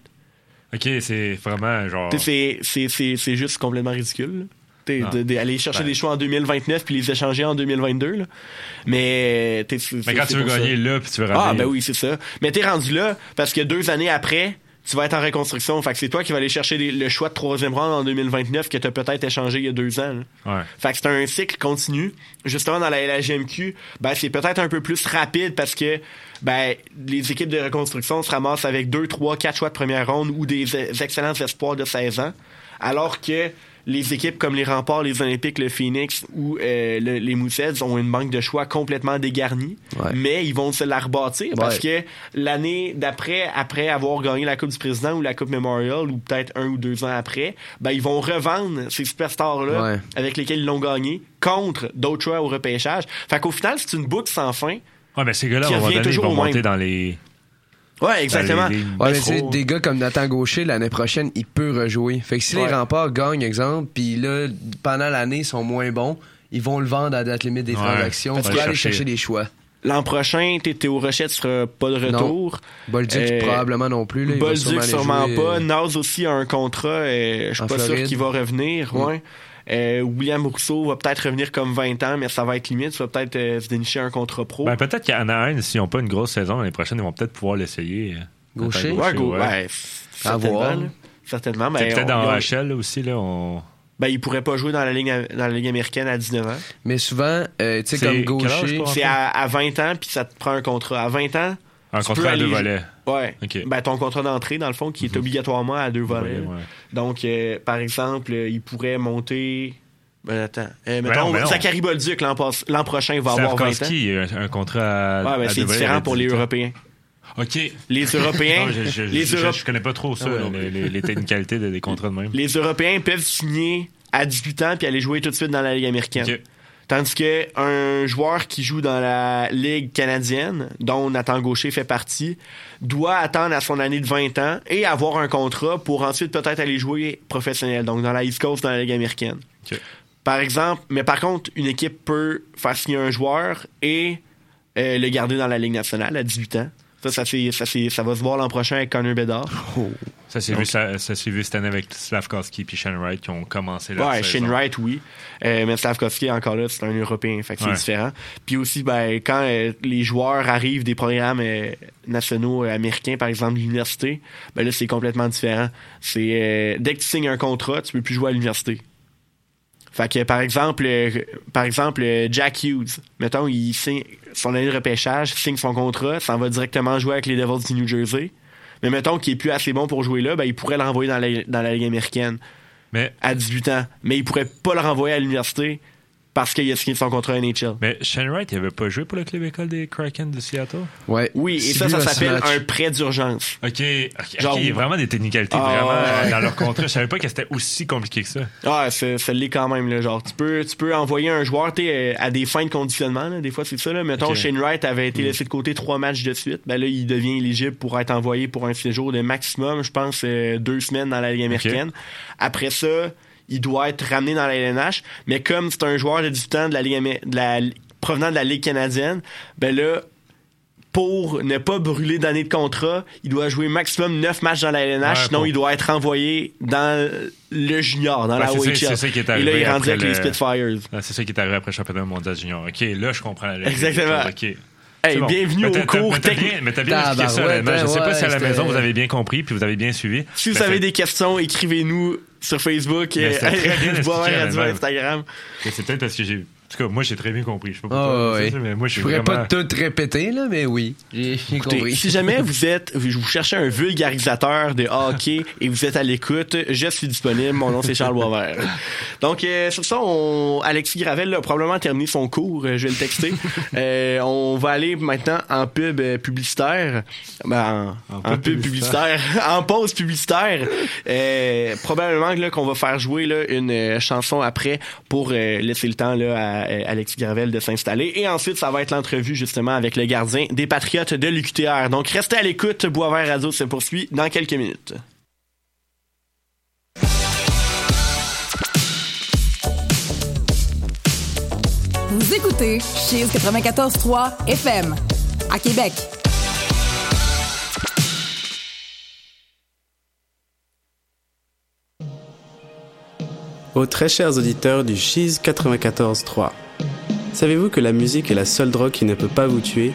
Ok, c'est vraiment genre. C'est, c'est, c'est, c'est juste complètement ridicule. Ah. D'aller chercher Ben. des choix en 2029 puis les échanger en 2022. Là. Mais, Mais quand tu veux ça. gagner là, puis tu veux Ah, ramener. ben oui, c'est ça. Mais t'es rendu là parce que deux années après, tu vas être en reconstruction. Fait que c'est toi qui vas aller chercher les- le choix de troisième round en 2029 que t'as peut-être échangé il y a deux ans. Ouais. Fait que c'est un cycle continu. Justement, dans la LHMQ, ben, c'est peut-être un peu plus rapide parce que ben, les équipes de reconstruction se ramassent avec deux, trois, quatre choix de première ronde ou des e- excellents espoirs de 16 ans. Alors que les équipes comme les Remparts, les Olympiques, le Phoenix ou euh, le- les Moussets ont une banque de choix complètement dégarnie. Ouais. Mais ils vont se la rebâtir parce Ouais. que l'année d'après, après avoir gagné la Coupe du Président ou la Coupe Memorial ou peut-être un ou deux ans après, ben, ils vont revendre ces superstars-là Ouais. avec lesquels ils l'ont gagné contre d'autres choix au repêchage. Fait qu'au final, c'est une boucle sans fin. Ouais, mais ces gars-là, ils vont au même. monter dans les. Ouais, exactement. dans les- les Ouais, mais tu sais, métros. des gars comme Nathan Gaucher, l'année prochaine, il peut rejouer. Fait que si Ouais. les remparts gagnent, exemple, puis là, pendant l'année, ils sont moins bons, ils vont le vendre à date limite des Ouais. transactions pour aller chercher- chercher des choix. L'an prochain, t'es Théo Rochette sera pas de retour. Bolduc, Euh, probablement non plus. Là, Bolduc, sûrement jouer, pas. euh, Naz aussi a un contrat. euh, je suis En pas sûr qu'il va revenir. Ouais. Euh, William Rousseau va peut-être revenir comme 20 ans, mais ça va être limite. Ça va peut-être euh, se dénicher un contrat pro. Ben, peut-être qu'à Anaheim, s'ils n'ont pas une grosse saison l'année prochaine, ils vont peut-être pouvoir l'essayer. euh, Gaucher? Ouais, go, ouais. ouais, À certainement. là. Certainement. Ben, peut-être dans HL là, aussi, là, on... ben, il pourrait pas jouer dans la ligue, dans la ligue américaine à 19 ans. Mais souvent, euh, tu sais, C'est comme Gaucher. C'est à, à 20 ans, puis ça te prend un contrat. À 20 ans, un Tu contrat à deux volets. Ouais. Ok. Ben, ton contrat d'entrée, dans le fond, qui est Mhm. obligatoirement à deux volets. Ouais, ouais. Donc, euh, par exemple, euh, il pourrait monter. Ben, attends. Euh, mettons, non, ben non. Zachary Bolduc, l'an, prochain, va avoir 20 ans. A un, contrat à, Ouais, ben, c'est différent pour les 18 ans. Européens. OK. Les Européens, Non, je, je, les, je- Euro- je connais pas trop ça, Ah, les, les, les technicalités de- des contrats de même. les Européens peuvent signer à 18 ans puis aller jouer tout de suite dans la Ligue américaine. OK. Tandis que un joueur qui joue dans la Ligue canadienne, dont Nathan Gaucher fait partie, doit attendre à son année de 20 ans et avoir un contrat pour ensuite peut-être aller jouer professionnel, donc dans la East Coast, dans la Ligue américaine. Par exemple, mais par contre, une équipe peut faire signer un joueur et euh, le garder dans la Ligue nationale à 18 ans. Ça, ça, c'est- ça, c'est- ça va se voir l'an prochain avec Connor Bedard. Ça s'est vu, ça, vu cette année avec Slavkowski et Shane Wright qui ont commencé leur Ouais, saison. Shane Wright, oui. Euh, mais Slavkovski, encore là, c'est un Européen, fait que c'est Ouais. différent. Puis aussi, ben, quand euh, les joueurs arrivent des programmes euh, nationaux euh, américains, par exemple l'université, ben là, c'est complètement différent. C'est euh, dès que tu signes un contrat, tu peux plus jouer à l'université. Fait que par exemple, euh, par exemple, euh, Jack Hughes, mettons, il signe son année de repêchage, signe son contrat, s'en va directement jouer avec les Devils du New Jersey. Mais mettons qu'il est plus assez bon pour jouer là, ben il pourrait le renvoyer dans la, dans la Ligue américaine Mais, à 18 ans, mais il pourrait pas le renvoyer à l'université parce qu'il a signé son contrat NHL. mais Shane Wright, il avait pas joué pour le club école des Kraken de Seattle? Ouais. Oui, et ça, ça s'appelle un prêt d'urgence. OK. OK, Genre- OK, il y a vraiment des technicalités Ah, vraiment ouais. dans leur contrat. Je savais pas que c'était aussi compliqué que ça. Ah, c'est- ça l'est quand même, là. Genre, tu peux, tu peux envoyer un joueur, tu sais, à des fins de conditionnement, là. Des fois, c'est ça, là. Mettons, Ok. Shane Wright avait été laissé de côté trois matchs de suite. Ben là, il devient éligible pour être envoyé pour un séjour de maximum, je pense, euh, deux semaines dans la Ligue américaine. Après ça, il doit être ramené dans la LNH. Mais comme c'est un joueur de 18 ans de la Ligue, de la, provenant de la Ligue canadienne, ben là, pour ne pas brûler d'année de contrat, il doit jouer maximum 9 matchs dans la LNH, Ouais, sinon pour- il doit être renvoyé dans le junior, dans Ouais, la OHL. c'est ça qui est Et là, arrivé il est rendu après avec les le- Spitfires. Ah, C'est ça qui est arrivé après le championnat mondial junior. OK, là, je comprends la. Exactement. OK. Hey, bon. bienvenue Mais au cours technique. bien- Mais t'as bien expliqué ça. Je sais pas ouais, si à la maison vous avez bien compris puis vous avez bien suivi. Si vous Mais avez des questions, écrivez-nous sur Facebook. Et Radio honnêtement. Instagram. mais C'est peut-être parce que j'ai. En tout cas, moi, j'ai très bien compris. Je sais pas pourquoi, ouais, c'est ça, mais moi, je Je suis pourrais vraiment... pas tout répéter, là, mais oui. J'ai compris. si jamais vous êtes, vous cherchez un vulgarisateur de hockey et vous êtes à l'écoute, je suis disponible. Mon nom c'est Charles Boisvert. Donc euh, sur ça, on, Alexis Gravel là, a probablement terminé son cours. euh, Je vais le texter. Euh, on va aller maintenant en pub euh, publicitaire, ben, en, en pub publicitaire, en pause publicitaire. Euh, probablement là qu'on va faire jouer là une chanson après pour euh, laisser le temps là à euh, Alexis Gravel de s'installer. Et ensuite, ça va être l'entrevue justement avec le gardien des Patriotes de l'UQTR. Donc restez à l'écoute. Boisvert Radio se poursuit dans quelques minutes. Vous écoutez Cheese 94.3 FM à Québec. Aux très chers auditeurs du Cheese 94.3. Savez-vous que la musique est la seule drogue qui ne peut pas vous tuer?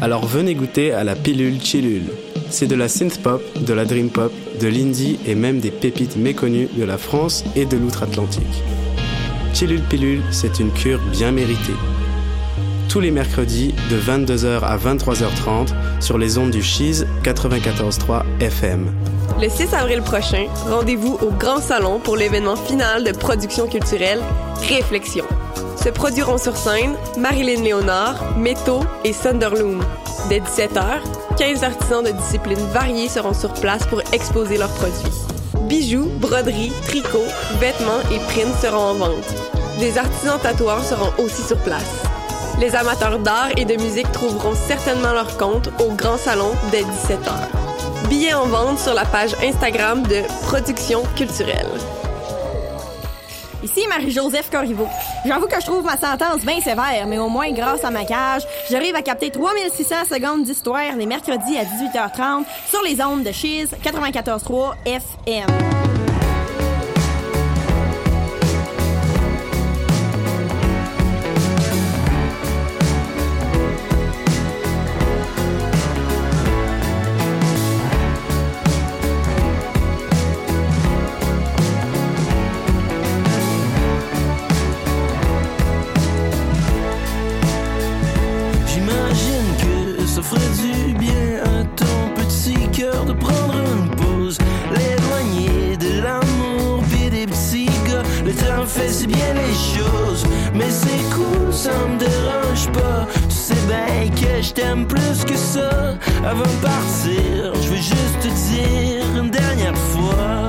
Alors venez goûter à la pilule Chillule. C'est de la synth pop, de la dream pop, de l'indie et même des pépites méconnues de la France et de l'outre-Atlantique. Chillule Pilule, c'est une cure bien méritée. Tous les mercredis de 22h à 23h30 sur les ondes du Cheese 94.3 FM. Le 6 avril prochain, rendez-vous au Grand Salon pour l'événement final de production culturelle Réflexion. Se produiront sur scène Marilyn Léonard, Métaux et Sunderloom. Dès 17h, 15 artisans de disciplines variées seront sur place pour exposer leurs produits. Bijoux, broderies, tricots, vêtements et prints seront en vente. Des artisans tatoueurs seront aussi sur place. Les amateurs d'art et de musique trouveront certainement leur compte au Grand Salon dès 17h. Billets en vente sur la page Instagram de Production Culturelle. Ici Marie-Joseph Corriveau. J'avoue que je trouve ma sentence bien sévère, mais au moins grâce à ma cage, j'arrive à capter 3600 secondes d'histoire les mercredis à 18h30 sur les ondes de Cheese 94.3 FM. Si bien les choses, mais c'est cool, ça me dérange pas. Tu sais bien que je t'aime plus que ça. Avant de partir, je veux juste te dire une dernière fois.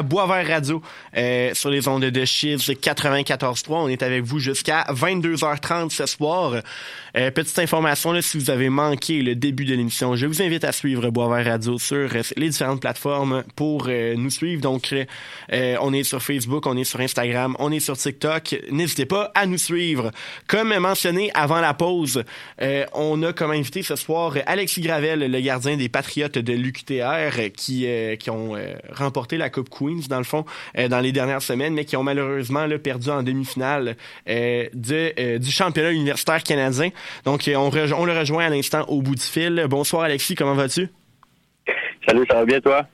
À Boisvert Radio euh, sur les ondes de Chiz 94.3. On est avec vous jusqu'à 22h30 ce soir. Euh, petite information, là, si vous avez manqué le début de l'émission, je vous invite à suivre Boisvert Radio sur euh, les différentes plateformes pour euh, nous suivre. Donc, euh, on est sur Facebook, on est sur Instagram, on est sur TikTok. N'hésitez pas à nous suivre. Comme mentionné avant la pause, on a comme invité ce soir Alexis Gravel, le gardien des Patriotes de l'UQTR, qui, qui ont remporté la Coupe Queens, dans le fond, dans les dernières semaines, mais qui ont malheureusement là, perdu en demi-finale euh, de, euh, du championnat universitaire canadien. Donc, euh, on, le rejoint à l'instant au bout du fil. Bonsoir Alexis, comment vas-tu? Salut, ça va bien toi?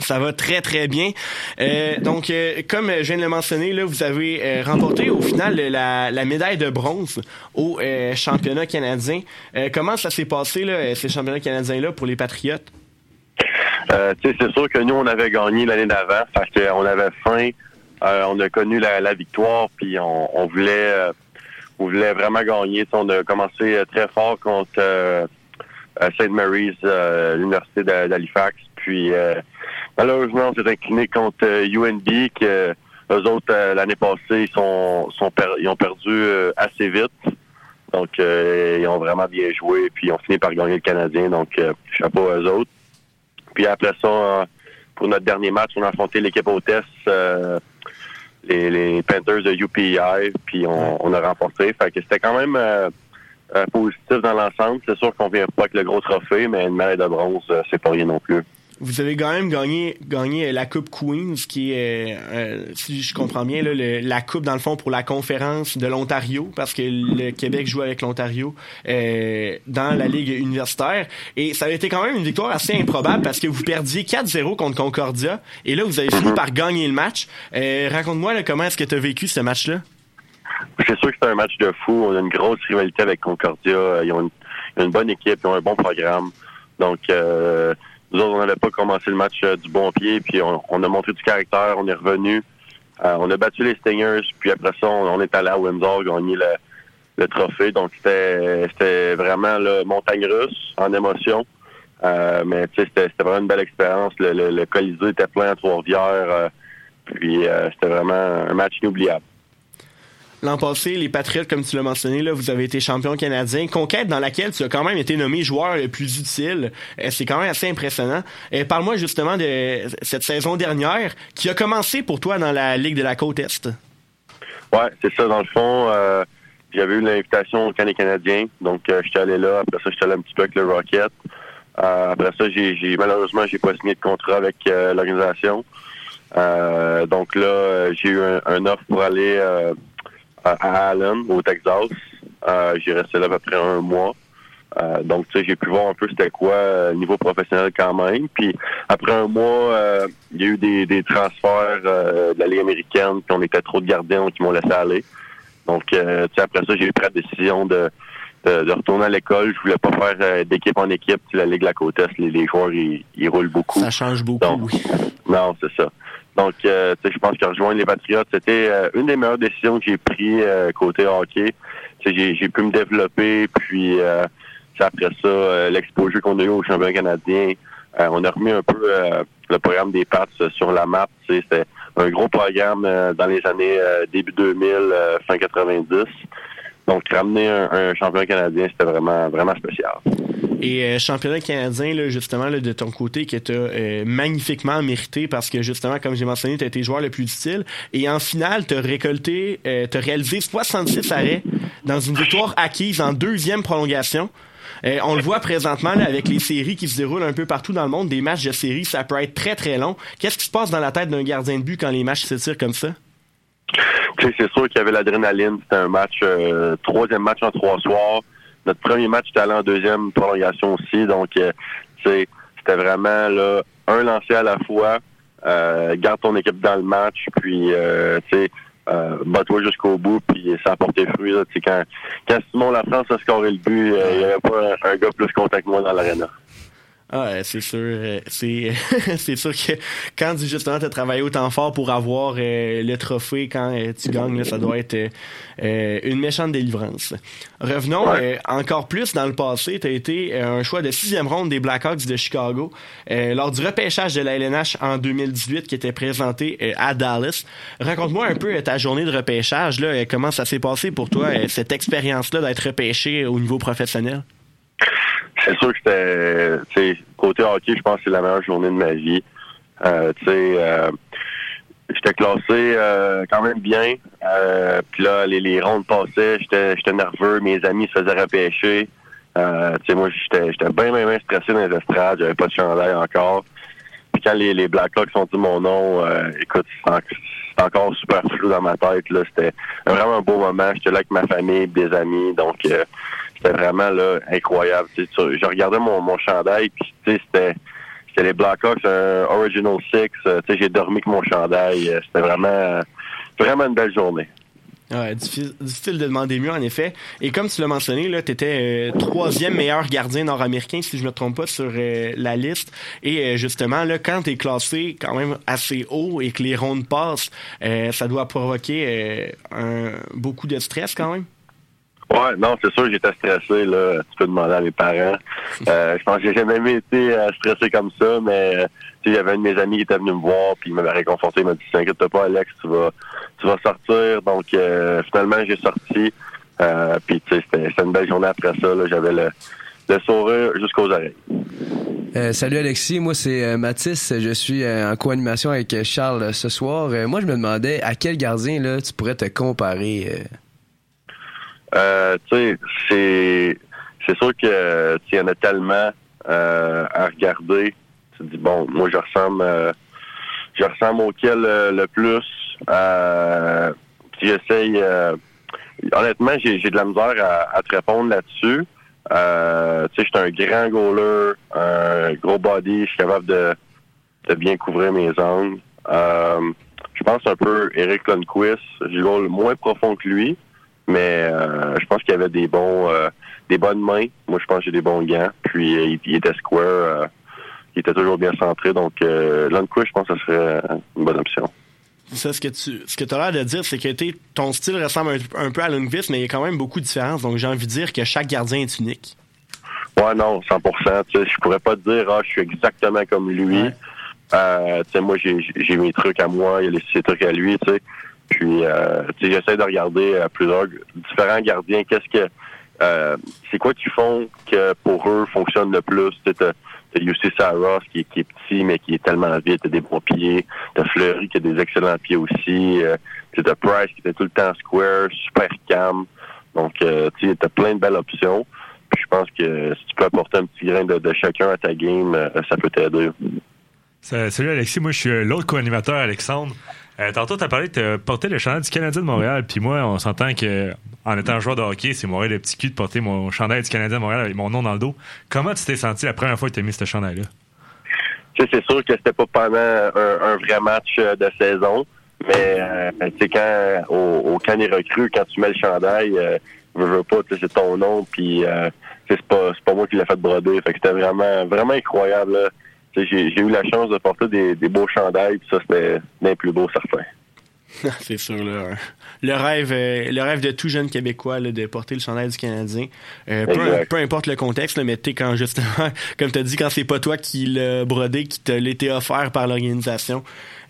Ça va très très bien. Euh, donc, euh, comme je viens de le mentionner, là, vous avez euh, remporté au final la, la médaille de bronze au championnat canadien. Comment ça s'est passé là, ces championnats canadiens-là pour les Patriotes? Euh, c'est sûr que nous, on avait gagné l'année d'avant, parce qu'on avait faim, euh, on a connu la, la victoire, puis on, on voulait euh, on voulait vraiment gagner. On a commencé euh, très fort contre euh, euh, St. Mary's, l'université d'Ha- d'Halifax, puis malheureusement, on s'est incliné contre UNB, que eux autres, l'année passée, ils sont, ils ont perdu assez vite. Donc, ils ont vraiment bien joué, puis ils ont fini par gagner le Canadien. Donc, chapeau à eux autres. Puis après ça, euh, pour notre dernier match, on a affronté l'équipe hôtesse, euh, les, les Panthers de UPI, puis on, on a remporté. Fait que c'était quand même euh, euh, positif dans l'ensemble. C'est sûr qu'on vient pas avec le gros trophée, mais une médaille de bronze, euh, c'est pas rien non plus. Vous avez quand même gagné, gagné la Coupe Queens, qui est, euh, si je comprends bien, là, le- la coupe dans le fond pour la conférence de l'Ontario, parce que le Québec joue avec l'Ontario euh, dans la ligue universitaire. Et ça a été quand même une victoire assez improbable parce que vous perdiez 4-0 contre Concordia, et là vous avez fini par gagner le match. Euh, Raconte-moi comment est-ce que tu as vécu ce match-là? C'est sûr que c'est un match de fou. On a une grosse rivalité avec Concordia. Euh, Ils ont une, une bonne équipe, ils ont un bon programme. Donc, euh, nous autres, on n'avait pas commencé le match euh, du bon pied, puis on, a montré du caractère, on est revenu. Euh, on a battu les Stingers, puis après ça, on, est allé à Windsor gagner le, le trophée. Donc, c'était vraiment la montagne russe en émotion. Euh, mais c'était vraiment une belle expérience. Le, le, le était plein à Trois-Rivières. puis c'était vraiment un match inoubliable. L'an passé, les Patriotes, comme tu l'as mentionné, là, vous avez été champion canadien. Conquête dans laquelle tu as quand même été nommé joueur le plus utile. Euh, C'est quand même assez impressionnant. Euh, Parle-moi justement de cette saison dernière qui a commencé pour toi dans la Ligue de la Côte Est. Ouais, c'est ça. Dans le fond, euh, j'avais eu l'invitation au Canada canadien. Donc, euh, j'étais allé là. Après ça, j'étais allé un petit peu avec le Rocket. Après ça, j'ai, malheureusement, j'ai pas signé de contrat avec l'organisation. Donc là, j'ai eu un, un offre pour aller à Allen, au Texas. Euh, j'ai resté là à peu près un mois. Euh, donc, tu sais, j'ai pu voir un peu c'était quoi euh, niveau professionnel quand même. Puis après un mois, euh, il y a eu des, des transferts euh, de la Ligue américaine, puis on était trop de gardiens qui m'ont laissé aller. Donc, euh, tu sais, après ça, j'ai pris la décision de, de, de retourner à l'école. Je voulais pas faire d'équipe en équipe. Tu sais, la Ligue de la Côte Est, les, les joueurs, ils, ils roulent beaucoup. Ça change beaucoup, Donc, oui. Non, c'est ça. Donc, euh, je pense que rejoindre les Patriotes, c'était euh, une des meilleures décisions que j'ai prises euh, côté hockey. J'ai, pu me développer, puis euh, après ça, euh, l'exposure qu'on a eu au championnat canadien, euh, on a remis un peu le programme des Pats sur la map. C'était un gros programme dans les années début 2000, euh, fin 90. Donc, ramener un, un championnat canadien, c'était vraiment, vraiment spécial. Et euh, championnat canadien, là, justement, là, de ton côté, que tu as magnifiquement mérité parce que, justement, comme j'ai mentionné, tu été joueur le plus utile. Et en finale, tu as récolté, euh, tu réalisé 66 arrêts dans une victoire acquise en deuxième prolongation. Euh, on le voit présentement là, avec les séries qui se déroulent un peu partout dans le monde. Des matchs de séries, ça peut être très, très long. Qu'est-ce qui se passe dans la tête d'un gardien de but quand les matchs s'étirent comme ça? C'est sûr qu'il y avait l'adrénaline. C'était un match, euh, troisième match en trois soirs. Notre premier match était allé en deuxième prolongation aussi. Donc, euh, c'était vraiment là, un lancé à la fois. Euh, garde ton équipe dans le match, puis euh, tu sais, euh, bats-toi jusqu'au bout, puis ça a porté fruit. Là, quand, quand Simon Lafrance a scoré le but, euh, il n'y avait pas un, un gars plus content que moi dans l'aréna. Ah, euh, c'est sûr, euh, c'est c'est sûr que quand justement tu as travaillé autant fort pour avoir euh, le trophée quand tu gagnes, là, ça doit être une méchante délivrance. Revenons encore plus dans le passé, tu as été un choix de sixième ronde des Blackhawks de Chicago lors du repêchage de la LNH en 2018 qui était présenté à Dallas. Raconte-moi un peu ta journée de repêchage, là, comment ça s'est passé pour toi, cette expérience-là d'être repêché au niveau professionnel? C'est sûr que c'était, côté hockey, je pense que c'est la meilleure journée de ma vie. Euh, tu sais, euh, j'étais classé euh, quand même bien. Euh, Puis là, les, les rondes passaient, j'étais, nerveux. Mes amis se faisaient repêcher. Euh, tu sais, moi, j'étais, j'étais bien, bien, bien stressé dans les estrades. J'avais pas de chandail encore. Puis quand les, les Blackhawks ont dit mon nom, euh, écoute, encore super flou dans ma tête. Là, c'était vraiment un beau moment. J'étais là avec ma famille, des amis. Donc, euh, c'était vraiment là incroyable. Tu sais, je regardais mon, mon chandail, puis tu sais, c'était c'était les Blackhawks, un Original Six. euh, tu sais, j'ai dormi avec mon chandail. euh, C'était vraiment euh, vraiment une belle journée. Difficile de demander mieux, en effet. Et comme tu l'as mentionné, tu étais troisième meilleur gardien nord-américain, si je me trompe pas, sur euh, la liste. Et euh, justement, là, quand tu es classé quand même assez haut et que les rondes passent, euh, ça doit provoquer euh, un, beaucoup de stress quand même. Ouais, non, c'est sûr, j'étais stressé. Là. Tu peux demander à mes parents. Euh, je pense que j'ai jamais été euh, stressé comme ça, mais euh, tu sais, il y avait un de mes amis qui était venu me voir, puis il m'avait réconforté. Il m'a dit T'inquiète pas, Alex, tu vas, tu vas sortir. Donc, euh, finalement, j'ai sorti. Euh, puis, tu sais, c'était une belle journée après ça. là. J'avais le, le sourire jusqu'aux oreilles. Euh, salut Alexis, moi c'est euh, Mathis, je suis euh, en co-animation avec Charles ce soir. Euh, moi je me demandais à quel gardien là tu pourrais te comparer. Euh? Tu sais, c'est c'est sûr que il y en a tellement euh, à regarder. Tu te dis bon, moi je ressemble euh, je ressemble auquel euh, le plus. Euh, puis j'essaye euh, honnêtement, j'ai de la misère à, à te répondre là-dessus. Euh, tu sais, je suis un grand goaler, un gros body, je suis capable de, de bien couvrir mes angles. Euh, je pense un peu Eric Lundqvist. Je goal moins profond que lui. Mais euh, je pense qu'il y avait des bons, euh, des bonnes mains. Moi, je pense que j'ai des bons gants. Puis euh, il, il était square. euh, il était toujours bien centré. Donc, euh, je pense que ce serait une bonne option. Ça, ce que tu ce que as l'air de dire, c'est que ton style ressemble un, un peu à Lundqvist, mais il y a quand même beaucoup de différences. Donc, j'ai envie de dire que chaque gardien est unique. Ouais, non, 100 tu sais, Je pourrais pas te dire, ah, je suis exactement comme lui. Euh, tu sais, moi, j'ai j'ai mes trucs à moi, il y a ses trucs à lui, tu sais. Puis, euh, j'essaie de regarder euh, plusieurs différents gardiens. Qu'est-ce que... euh, c'est quoi qu'ils font que pour eux fonctionne le plus? T'as UC Saros qui, est- qui est petit, mais qui est tellement vite, t'as des bons pieds. T'as Fleury qui a des excellents pieds aussi. Euh, t'as Price qui était tout le temps square, super calme. Donc, euh, tu t'as plein de belles options. Puis je pense que si tu peux apporter un petit grain de, de chacun à ta game, euh, ça peut t'aider. Salut Alexis, moi je suis l'autre co-animateur Alexandre. Euh, tantôt, tu as parlé de porter le chandail du Canadien de Montréal, puis moi, on s'entend que en étant joueur de hockey, c'est Montréal le petit cul de porter mon chandail du Canadien de Montréal avec mon nom dans le dos. Comment tu t'es senti la première fois que tu as mis ce chandail-là? C'est sûr que c'était pas pendant un, vrai match de saison, mais euh, quand au, au camp des recrues, quand tu mets le chandail, euh, veux, veux pas, c'est ton nom, puis euh, c'est pas pas moi qui l'ai fait broder. Fait que c'était vraiment vraiment incroyable. là. J'ai eu la chance de porter des, des beaux chandails, puis ça c'était l'un plus beau certain. c'est sûr, là. Le rêve, euh, le rêve de tout jeune Québécois là, de porter le chandail du Canadien. Euh, peu, peu importe le contexte, là, mais tu sais, quand justement, comme tu as dit, quand c'est pas toi qui l'as brodé, qui te l'était offert par l'organisation,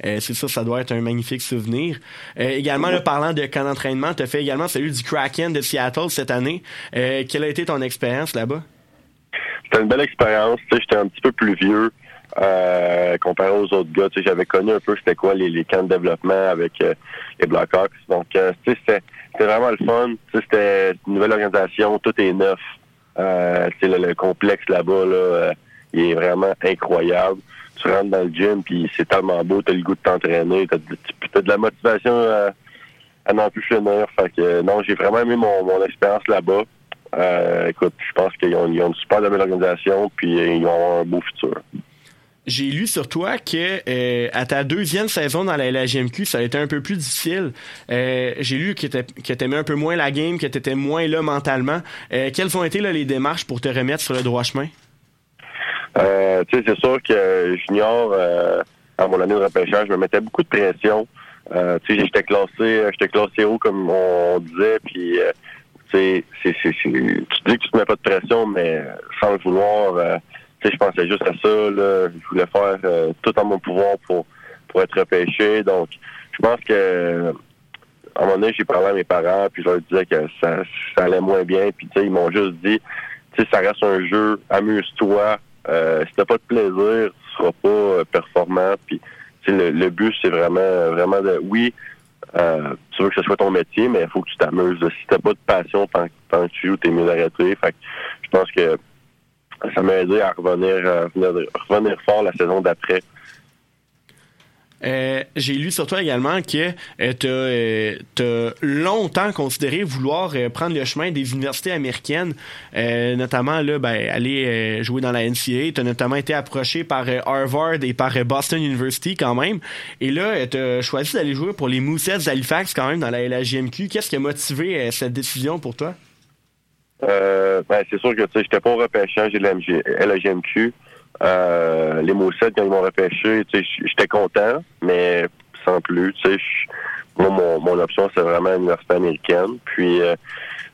euh, c'est ça, ça doit être un magnifique souvenir. Également, là, parlant de camp d'entraînement, tu as fait également celui du Kraken de Seattle cette année. Quelle a été ton expérience là-bas? C'était une belle expérience. J'étais un petit peu plus vieux euh, comparé aux autres gars. Tu sais, j'avais connu un peu c'était quoi les, les camps de développement avec euh, les Blackhawks. Donc, euh, tu sais, c'était c'était vraiment le fun. Tu sais, c'était une nouvelle organisation, tout est neuf. Euh, tu sais, le, le complexe là-bas, là, euh, il est vraiment incroyable. Tu rentres dans le gym, puis c'est tellement beau, t'as le goût de t'entraîner, t'as de, t'as de la motivation euh, à n'en plus finir. Fait que euh, non, j'ai vraiment aimé mon, mon expérience là-bas. Euh, écoute, je pense qu'ils ont, ils ont une super belle organisation, puis ils ont un beau futur. J'ai lu sur toi que euh, à ta deuxième saison dans la LHMQ, ça a été un peu plus difficile. Euh, J'ai lu que t'a- que t'aimais un peu moins la game, que t'étais moins là mentalement. Euh, quelles ont été là, les démarches pour te remettre sur le droit chemin? Euh, tu sais, c'est sûr que junior, euh, à mon année de repêchage, je me mettais beaucoup de pression. Euh, tu sais, j'étais classé, j'étais classé haut comme on disait, puis euh, c'est, tu dis que tu te mets pas de pression, mais sans le vouloir, euh, je pensais juste à ça. Là, je voulais faire euh, tout en mon pouvoir pour pour être repêché. Donc, je pense que à un moment donné, j'ai parlé à mes parents, puis je leur disais que ça, allait moins bien, puis ils m'ont juste dit, tu ça reste un jeu, amuse-toi. Euh, si t'as pas de plaisir, tu seras pas euh, performant. Puis, le, le but, c'est vraiment, vraiment de, oui, euh, tu veux que ce soit ton métier, mais il faut que tu t'amuses. Si t'as pas de passion pendant que tu joues, t'es mieux d'arrêter. Fait que je pense que ça m'a aidé à revenir, euh, revenir, fort la saison d'après. Euh, J'ai lu sur toi également que euh, tu as longtemps considéré vouloir euh, prendre le chemin des universités américaines, euh, notamment là, ben, aller euh, jouer dans la NCAA. Tu as notamment été approché par euh, Harvard et par euh, Boston University quand même. Et là, tu as choisi d'aller jouer pour les Mooseheads d'Halifax quand même dans la LHJMQ. Qu'est-ce qui a motivé euh, cette décision pour toi? Euh, ben, c'est sûr que tu sais, j'étais pas au repêchage de la LGMQ. Euh, les Moussettes, quand ils m'ont repêché, tu sais, j'étais content, mais sans plus. Tu sais, moi, mon, mon option, c'est vraiment l'université américaine. Puis, euh,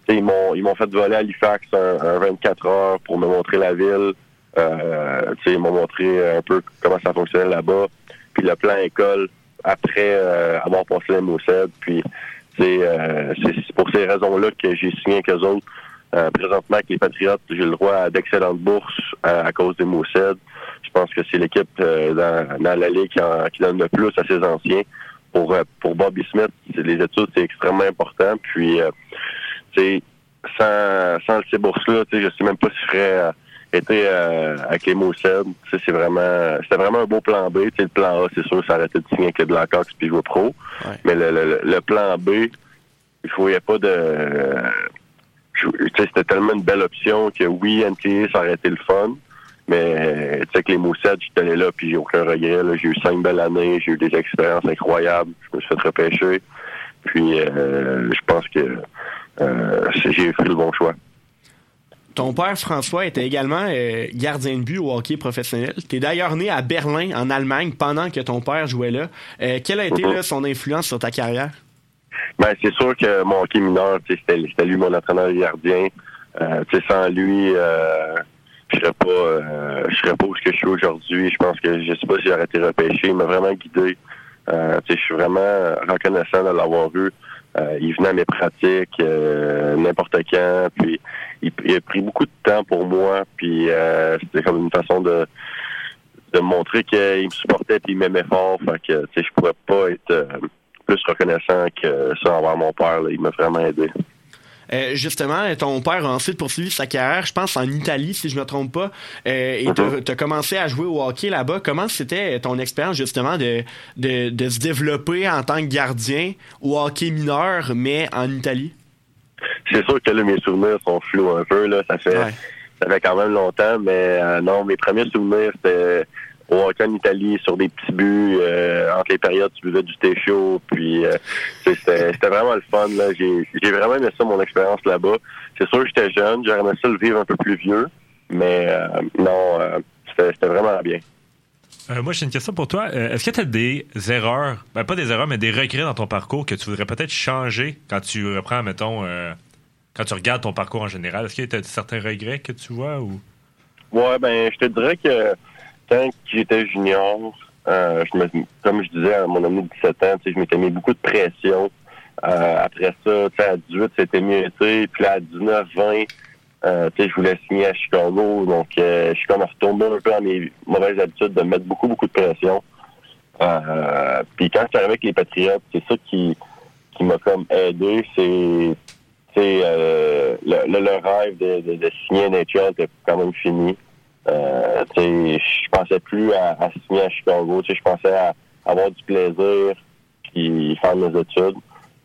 ils m'ont ils m'ont fait voler à Halifax un, un 24 heures pour me montrer la ville. Euh, tu sais, ils m'ont montré un peu comment ça fonctionnait là-bas. Puis le plan école après euh, avoir passé les Moussettes. Puis, euh, c'est c'est pour ces raisons-là que j'ai signé avec eux autres. Euh, présentement, avec les Patriotes, j'ai le droit à d'excellentes bourses euh, à cause des Moussed. Je pense que c'est l'équipe euh, dans, dans la ligue qui, en- qui donne le plus à ses anciens. Pour, euh, pour Bobby Smith, les études, c'est extrêmement important. Puis, euh, tu sans, sans ces bourses-là, je sais même pas si je ferais euh, été euh, avec les Moussed. C'est vraiment, c'était vraiment un beau plan B. Tu sais, le plan A, c'est sûr, ça arrêtait de signer avec les Blackhawks puis jouer pro. Mais le, le, le plan B, il faut, y a pas de, c'était tellement une belle option que oui, NTA, ça aurait été le fun. Mais tu sais que les Moussettes, j'étais allé là, puis j'ai aucun regret. J'ai eu cinq belles années, j'ai eu des expériences incroyables. Je me suis fait repêcher. Puis euh, je pense que euh, j'ai fait le bon choix. Ton père François était également euh, gardien de but au hockey professionnel. Tu es d'ailleurs né à Berlin, en Allemagne, pendant que ton père jouait là. Quelle a été Mhm. là, son influence sur ta carrière? Ben, c'est sûr que mon hockey mineur, c'était lui mon entraîneur gardien. Euh, sans lui, euh, je serais pas, euh, je serais pas où je suis aujourd'hui. Je pense que je sais pas si j'aurais été repêché. Il m'a vraiment guidé. Euh, je suis vraiment reconnaissant de l'avoir. Euh, il venait à mes pratiques euh, n'importe quand. Puis il, a pris beaucoup de temps pour moi. Puis euh, c'était comme une façon de de montrer qu'il me supportait et il m'aimait fort. Fait que je pourrais pas être plus reconnaissant que ça envers mon père. là. Il m'a vraiment aidé. Euh, justement, ton père a ensuite poursuivi sa carrière, je pense, en Italie, si je me trompe pas, euh, et tu as commencé à jouer au hockey là-bas. Comment c'était ton expérience, justement, de, de, de se développer en tant que gardien au hockey mineur, mais en Italie? C'est sûr que là, mes souvenirs sont flous un peu. Là. Ça fait ça fait quand même longtemps, mais euh, non, mes premiers souvenirs, c'était au hockey en Italie, sur des petits buts. euh, entre les périodes, tu buvais du thé chaud. Puis euh, c'était vraiment le fun. là. J'ai j'ai vraiment aimé ça, mon expérience là-bas. C'est sûr que j'étais jeune, j'aurais aimé ça le vivre un peu plus vieux. Mais euh, non, c'était vraiment bien. Moi, j'ai une question pour toi. Est-ce que tu as des erreurs, ben, pas des erreurs, mais des regrets dans ton parcours que tu voudrais peut-être changer quand tu reprends, mettons, euh, quand tu regardes ton parcours en général? Est-ce que tu as certains regrets que tu vois ou? Ouais, ben, je te dirais que quand j'étais junior, euh, comme je disais à mon ami de 17 ans, je m'étais mis beaucoup de pression. Euh, après ça, à 18, c'était mieux été. Puis là, à 19, 20, euh, je voulais signer à Chicago. Donc, je suis comme retombé un peu dans mes mauvaises habitudes de mettre beaucoup, beaucoup de pression. Puis quand je suis arrivé avec les Patriotes, c'est ça qui, m'a comme aidé. C'est le, rêve de signer un NHL était quand même fini. Euh, je pensais plus à, signer à Chicago. Je pensais à avoir du plaisir puis faire mes études.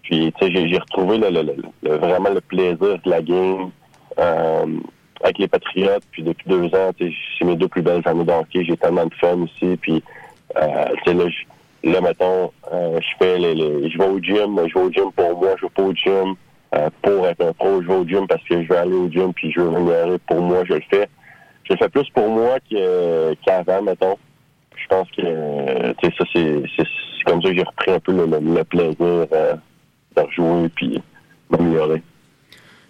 Puis j'ai, retrouvé le, vraiment le plaisir de la game euh, avec les Patriotes. Puis depuis deux ans, c'est mes deux plus belles années de hockey. J'ai tellement de fun aussi. Puis euh, là, là, mettons, je fais les, je vais au gym, je vais au gym pour moi, je vais pas au gym pour être un pro, je vais au gym parce que je veux aller au gym puis je veux m'améliorer pour moi, je le fais. Je le fais plus pour moi qu'avant, mettons. Je pense que tu sais, ça, c'est, comme ça que j'ai repris un peu le, le, le plaisir euh, de rejouer puis m'améliorer.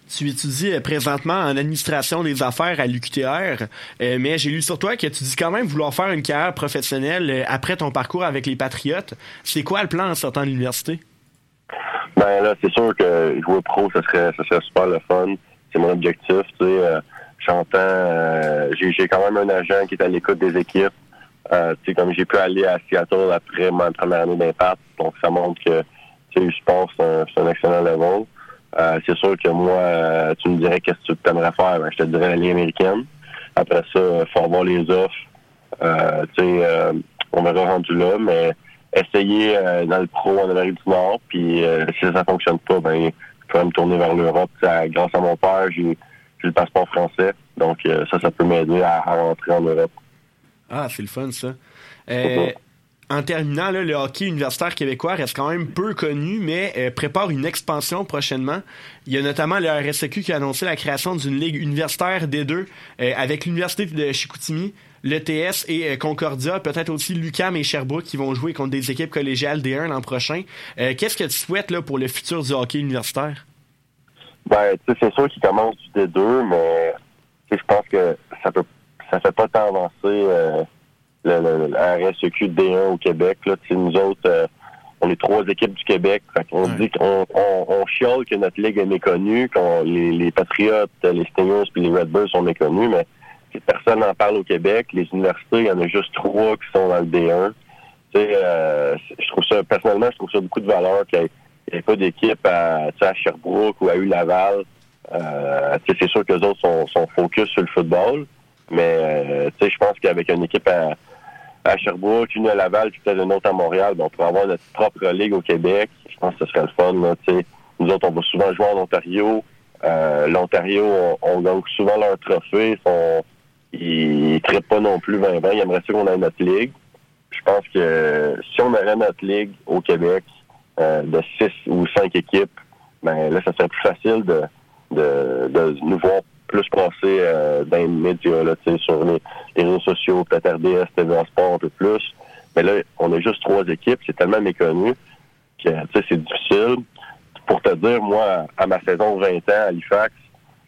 Tu étudies euh, présentement en administration des affaires à l'UQTR, euh, mais j'ai lu sur toi que tu dis quand même vouloir faire une carrière professionnelle après ton parcours avec les Patriotes. C'est quoi le plan en sortant de l'université? Ben là, c'est sûr que jouer pro, ça serait, ça serait super le fun. C'est mon objectif. Tu sais, euh, j'entends, euh, j'ai, quand même un agent qui est à l'écoute des équipes. Euh, comme j'ai pu aller à Seattle après ma première année d'impact, donc ça montre que sais, le sport c'est un, excellent level. Euh, c'est sûr que moi, euh, tu me dirais qu'est-ce que tu aimerais faire, ben, je te dirais la Ligue américaine. Après ça, il faut avoir les offres. On verra rendu là, mais essayer dans le pro en Amérique du Nord, puis si ça fonctionne pas, ben je pourrais me tourner vers l'Europe. Grâce à mon père, j'ai le passeport français, donc euh, ça, ça peut m'aider à, à rentrer en Europe. Ah, c'est le fun, ça. Euh, en terminant, là, le hockey universitaire québécois reste quand même peu connu, mais euh, prépare une expansion prochainement. Il y a notamment le RSEQ qui a annoncé la création d'une ligue universitaire des deux euh, avec l'Université de Chicoutimi, l'ETS et Concordia, peut-être aussi l'UCAM et Sherbrooke qui vont jouer contre des équipes collégiales D1 l'an prochain. Qu'est-ce que tu souhaites là, pour le futur du hockey universitaire? Ben, tu sais, c'est sûr qu'il commence du D2, mais je pense que ça peut ça fait pas tant avancer euh, le, le, le RSEQ D1 au Québec. Là. Tu sais, nous autres, euh, on est trois équipes du Québec. Fait on dit qu'on on, on chiale que notre ligue est méconnue, qu'on les, les Patriotes, les Stingers puis les Redbirds sont méconnus, mais personne n'en parle au Québec. Les universités, il y en a juste trois qui sont dans le D1. Tu sais, euh, je trouve ça, personnellement, je trouve ça beaucoup de valeur qu'il n'y ait pas d'équipe à, à Sherbrooke ou à U-Laval. Euh, c'est sûr que les autres sont, sont focus sur le football, mais euh, je pense qu'avec une équipe à, à Sherbrooke, une à Laval, puis peut-être une autre à Montréal, ben, on pourrait avoir notre propre ligue au Québec. Je pense que ce serait le fun. Là. Nous autres, on va souvent jouer en Ontario. Euh, L'Ontario, on, on gagne souvent leur trophée. Ils, ils traitent pas non plus 20-20. Ils aimeraient ça qu'on ait notre ligue. Je pense que si on aurait notre ligue au Québec euh, de 6 ou 5 équipes, ben là, ça serait plus facile de, de, de nous voir plus passer euh, dans les médias, là, sur les, réseaux sociaux, peut-être RDS, TVA Sport un peu plus. Mais là, on a juste trois équipes, c'est tellement méconnu que c'est difficile. Pour te dire, moi, à ma saison 20 ans à Halifax,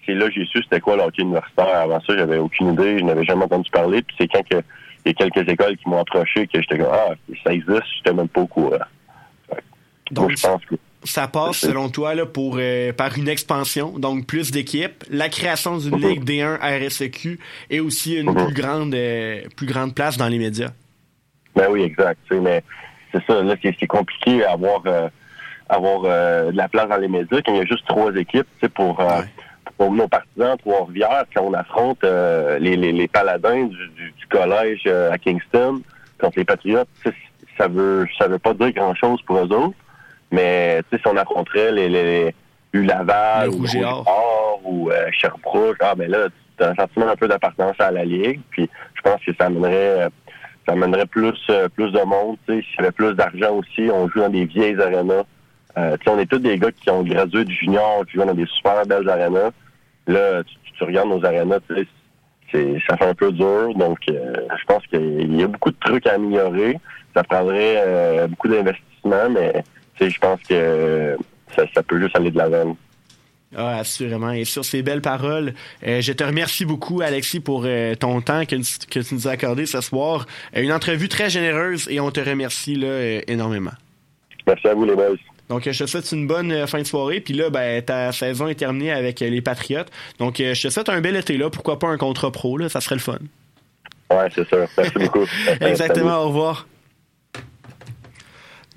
c'est là que j'ai su c'était quoi le hockey universitaire. Avant ça, j'avais aucune idée, je n'avais jamais entendu parler. Puis c'est quand que il y a quelques écoles qui m'ont approché que j'étais comme ah ça existe, j'étais même pas au courant. Donc, je pense que Ça passe, selon toi, là, pour, euh, par une expansion, donc plus d'équipes, la création d'une ligue D1 RSEQ et aussi une plus grande, euh, plus grande place dans les médias. Ben oui, exact. tu sais, Mais c'est ça, là, c'est compliqué à avoir, euh, avoir de la place dans les médias quand il y a juste trois équipes. tu sais, Pour, pour nos partisans, Trois-Rivières, quand on affronte les, les, les paladins du, du, du collège à Kingston contre les Patriotes, ça veut ça veut pas dire grand-chose pour eux autres. Mais tu sais, si on affronterait les, les, les U Laval ou ou euh, Sherbrooke, ah ben là, tu as un sentiment un peu d'appartenance à la Ligue. Puis je pense que ça amènerait euh, ça amènerait plus euh, plus de monde. tu sais. S'il y avait plus d'argent aussi, on joue dans des vieilles arénas. Euh, tu sais, on est tous des gars qui ont gradué du junior, qui jouent dans des super belles arénas. Là, tu, tu regardes nos arénas, tu sais, c'est, ça fait un peu dur. Donc, euh, je pense qu'il y a beaucoup de trucs à améliorer. Ça prendrait euh, beaucoup d'investissement, mais je pense que euh, ça, ça peut juste aller de l'avant. Ah, assurément. Et sur ces belles paroles, euh, je te remercie beaucoup, Alexis, pour euh, ton temps que, que tu nous as accordé ce soir. Euh, une entrevue très généreuse et on te remercie là, énormément. Merci à vous, les boys. Donc, je te souhaite une bonne fin de soirée. Puis là, ben, ta saison est terminée avec les Patriotes. Donc, je te souhaite un bel été là. Pourquoi pas un contrat pro, là? Ça serait le fun. Ouais, c'est ça. Merci beaucoup. Exactement, au revoir.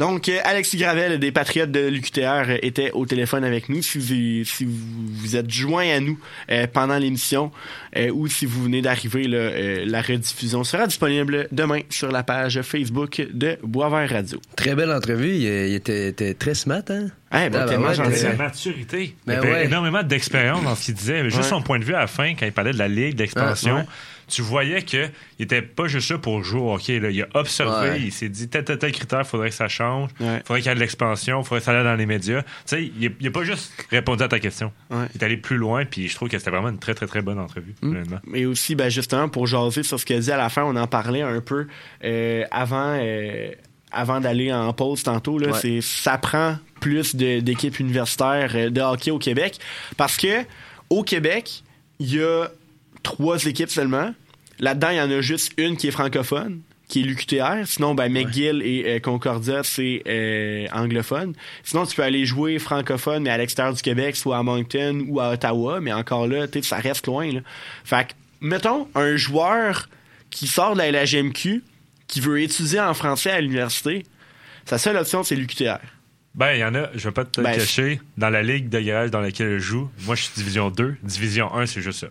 Donc, euh, Alexis Gravel des Patriotes de l'UQTR euh, était au téléphone avec nous. Si vous, si vous, vous êtes joint à nous euh, pendant l'émission euh, ou si vous venez d'arriver, là, euh, la rediffusion sera disponible demain sur la page Facebook de Boisvert Radio. Très belle entrevue. Il, il était, était très smart, hein? Hey, ben, Ah, tellement ouais, gentil. La maturité. Ben il avait ouais. énormément d'expérience dans ce qu'il disait. Juste Ouais. son point de vue à la fin, quand il parlait de la ligue, de l'expansion, Ah, ouais. Tu voyais qu'il était pas juste là pour jouer au hockey. Là. Il a observé, Ouais. il s'est dit tel, tel, tel critère, faudrait que ça change, Ouais. faudrait qu'il y ait de l'expansion, faudrait que ça aille dans les médias. Tu sais, il, il a pas juste répondu à ta question. Ouais. Il est allé plus loin, puis je trouve que c'était vraiment une très, très, très bonne entrevue, honnêtement. Mais aussi, ben, justement, pour jaser sur ce qu'elle dit à la fin, on en parlait un peu euh, avant, euh, avant d'aller en pause tantôt. Là, c'est, ça prend plus d'équipes universitaires euh, de hockey au Québec. Parce que au Québec, il y a trois équipes seulement. Là-dedans, il y en a juste une qui est francophone, qui est l'UQTR. Sinon, ben, McGill et euh, Concordia, c'est euh, anglophone. Sinon, tu peux aller jouer francophone, mais à l'extérieur du Québec, soit à Moncton ou à Ottawa. Mais encore là, ça reste loin. Là. Fait que, mettons, un joueur qui sort de la LHMQ, qui veut étudier en français à l'université, sa seule option, c'est l'UQTR. Ben, il y en a, je vais pas te Ben, cacher, dans la ligue de garage dans laquelle je joue, moi je suis division 2, division 1, c'est juste ça.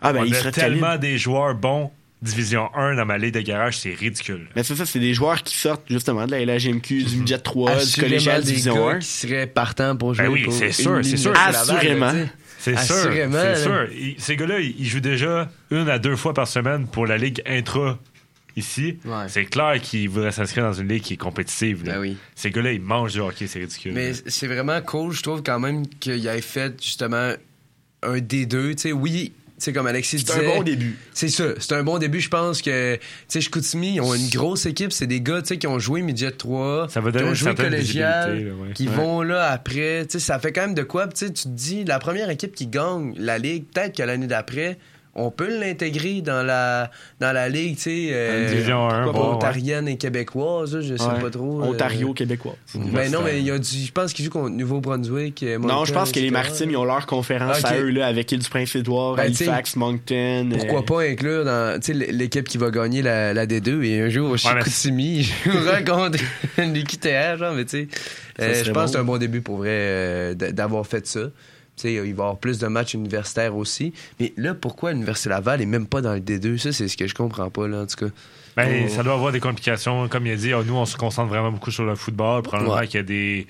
Ah, ben, On il a serait tellement calibre. des joueurs bons, division 1 dans ma ligue de garage, c'est ridicule. Mais c'est ça, c'est des joueurs qui sortent justement de la LHMQ, du midget 3, du collégial division gars 1. qui seraient partants pour jouer Ben oui, c'est une sûr, c'est sûr. Assurément. C'est sûr, c'est sûr. Ces gars-là, ils jouent déjà une à deux fois par semaine pour la ligue intra ici. Ouais. C'est clair qu'ils voudraient s'inscrire dans une ligue qui est compétitive. là. Ben oui. Ces gars-là, ils mangent du hockey, c'est ridicule. Mais c'est vraiment cool, je trouve quand même qu'il ait fait justement un D2. Tu sais, oui, sais, comme Alexis C'est disait. un bon début. C'est ça, c'est un bon début. Je pense que, tu sais, Chicoutimi, ils ont une grosse équipe. C'est des gars, tu sais, qui ont joué Midget 3, Ça va qui donner ont une joué collégial, visibilité, là, ouais. qui Ouais. vont là après. Tu sais, ça fait quand même de quoi. Tu sais, tu te dis, la première équipe qui gagne la Ligue, peut-être que l'année d'après, on peut l'intégrer dans la, dans la Ligue, tu sais. euh, Division 1, pourquoi pas bon, ouais. ontarienne et québécoise, je sais Ouais. pas trop. euh, Ontario, québécois. Ben non, mais il y a du. Je pense qu'ils jouent contre Nouveau-Brunswick. euh, Non, je pense que les maritimes, ils ont leur conférence à eux, là, avec île du Prince-Édouard, Ben, Halifax, Moncton. Pourquoi euh, pas inclure dans tu sais, l'équipe qui va gagner la, la D2 et un jour mais- Chicoutimi, je rencontre une UQTR, genre, mais tu sais, euh, je pense bon. que c'est un bon début pour vrai euh, d'avoir fait ça. Tu sais, il va y avoir plus de matchs universitaires aussi. Mais là, pourquoi l'Université Laval est même pas dans le D2? Ça, c'est ce que je comprends pas, là, en tout cas. Ben, Oh. ça doit avoir des complications. Comme il a dit, oh, nous, on se concentre vraiment beaucoup sur le football. Probablement Ouais. qu'il y a des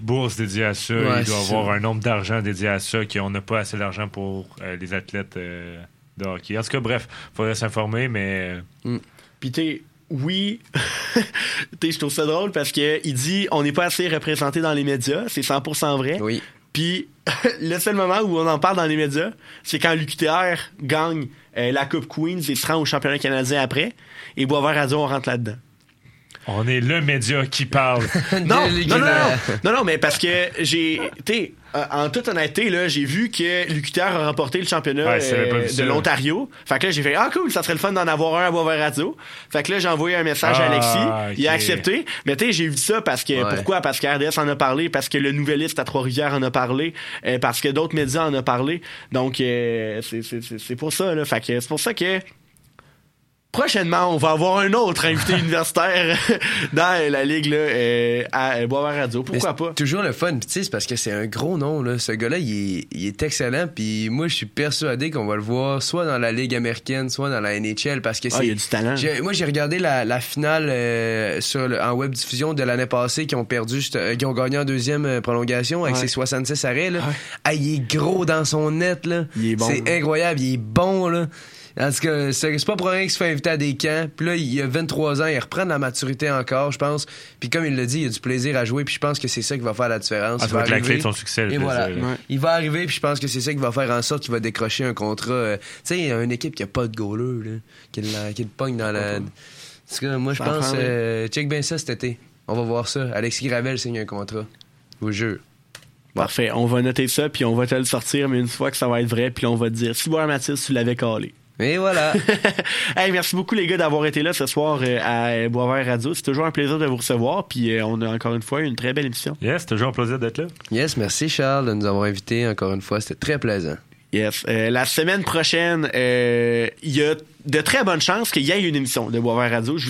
bourses dédiées à ça. Ouais, il doit avoir ça. un nombre d'argent dédié à ça, qu'on n'a pas assez d'argent pour euh, les athlètes euh, de hockey. En tout cas, bref, il faudrait s'informer, mais euh, Puis t'es, oui, t'es, je trouve ça drôle parce que il dit on n'est pas assez représenté dans les médias, c'est 100% vrai. Oui. Puis le seul moment où on en parle dans les médias, c'est quand l'UQTR gagne euh, la Coupe Queens et se rend au championnat canadien après, et Boisvert Radio, on rentre là-dedans. On est le média qui parle. non, non, non, non, non, non, mais parce que j'ai, tu sais, euh, en toute honnêteté, là, j'ai vu que l'UQTR a remporté le championnat Ouais, euh, de l'Ontario. Fait que là, j'ai fait, ah cool, ça serait le fun d'en avoir un à Boisvert Radio. Fait que là, j'ai envoyé un message à Ah, Alexis. Il a accepté. Mais tu sais, j'ai vu ça parce que, Ouais. pourquoi? Parce que RDS en a parlé, parce que le Nouvelliste à Trois-Rivières en a parlé, euh, parce que d'autres médias en ont parlé. Donc, euh, c'est- c'est c'est- c'est pour ça, là. Fait que c'est pour ça que, Prochainement, on va avoir un autre invité universitaire dans la ligue là, euh, à Boisvert Radio. Pourquoi c'est pas? Toujours le fun. Tu sais, parce que c'est un gros nom. Là. Ce gars-là, il est, il est excellent. Puis moi, je suis persuadé qu'on va le voir soit dans la Ligue américaine, soit dans la NHL. Parce que Ah, c'est. il y a du talent. Moi, j'ai regardé la, la finale euh, sur le- en web diffusion de l'année passée qui ont perdu, euh, qui ont gagné en deuxième euh, prolongation avec Ouais. ses 66 arrêts. Là. Ah, il est gros dans son net. Là. Il est bon. C'est incroyable. Il est bon. Là. En tout cas, c'est pas pour rien qu'il se fait inviter à des camps. Puis là, il a 23 ans, il reprend de la maturité encore, je pense. Puis comme il l'a dit, il a du plaisir à jouer. Puis je pense que c'est ça qui va faire la différence. Ah, Il ça va être la arriver. clé de son succès, le Et plaisir, voilà. Ouais. Il va arriver, puis je pense que c'est ça qui va faire en sorte qu'il va décrocher un contrat. euh, tu sais, il y a une équipe qui a pas de goaler, là, qui, le- qui le pogne dans la. En tout cas, moi, je pense. euh, check bien ça cet été. On va voir ça. Alexis Gravel signe un contrat. Je vous jure. Parfait. On va noter ça, puis on va te le sortir, mais une fois que ça va être vrai, puis on va te dire, si Boire Mathis, tu l'avais calé. Et voilà. hey, merci beaucoup les gars d'avoir été là ce soir euh, à Boisvert Radio. C'est toujours un plaisir de vous recevoir, puis euh, on a encore une fois une très belle émission. Yes, toujours un plaisir d'être là. yes, merci Charles de nous avoir invités encore une fois. C'était très plaisant. Yes. Euh, la semaine prochaine, euh, il y a de très bonnes chances qu'il y ait une émission de Boisvert Radio. Je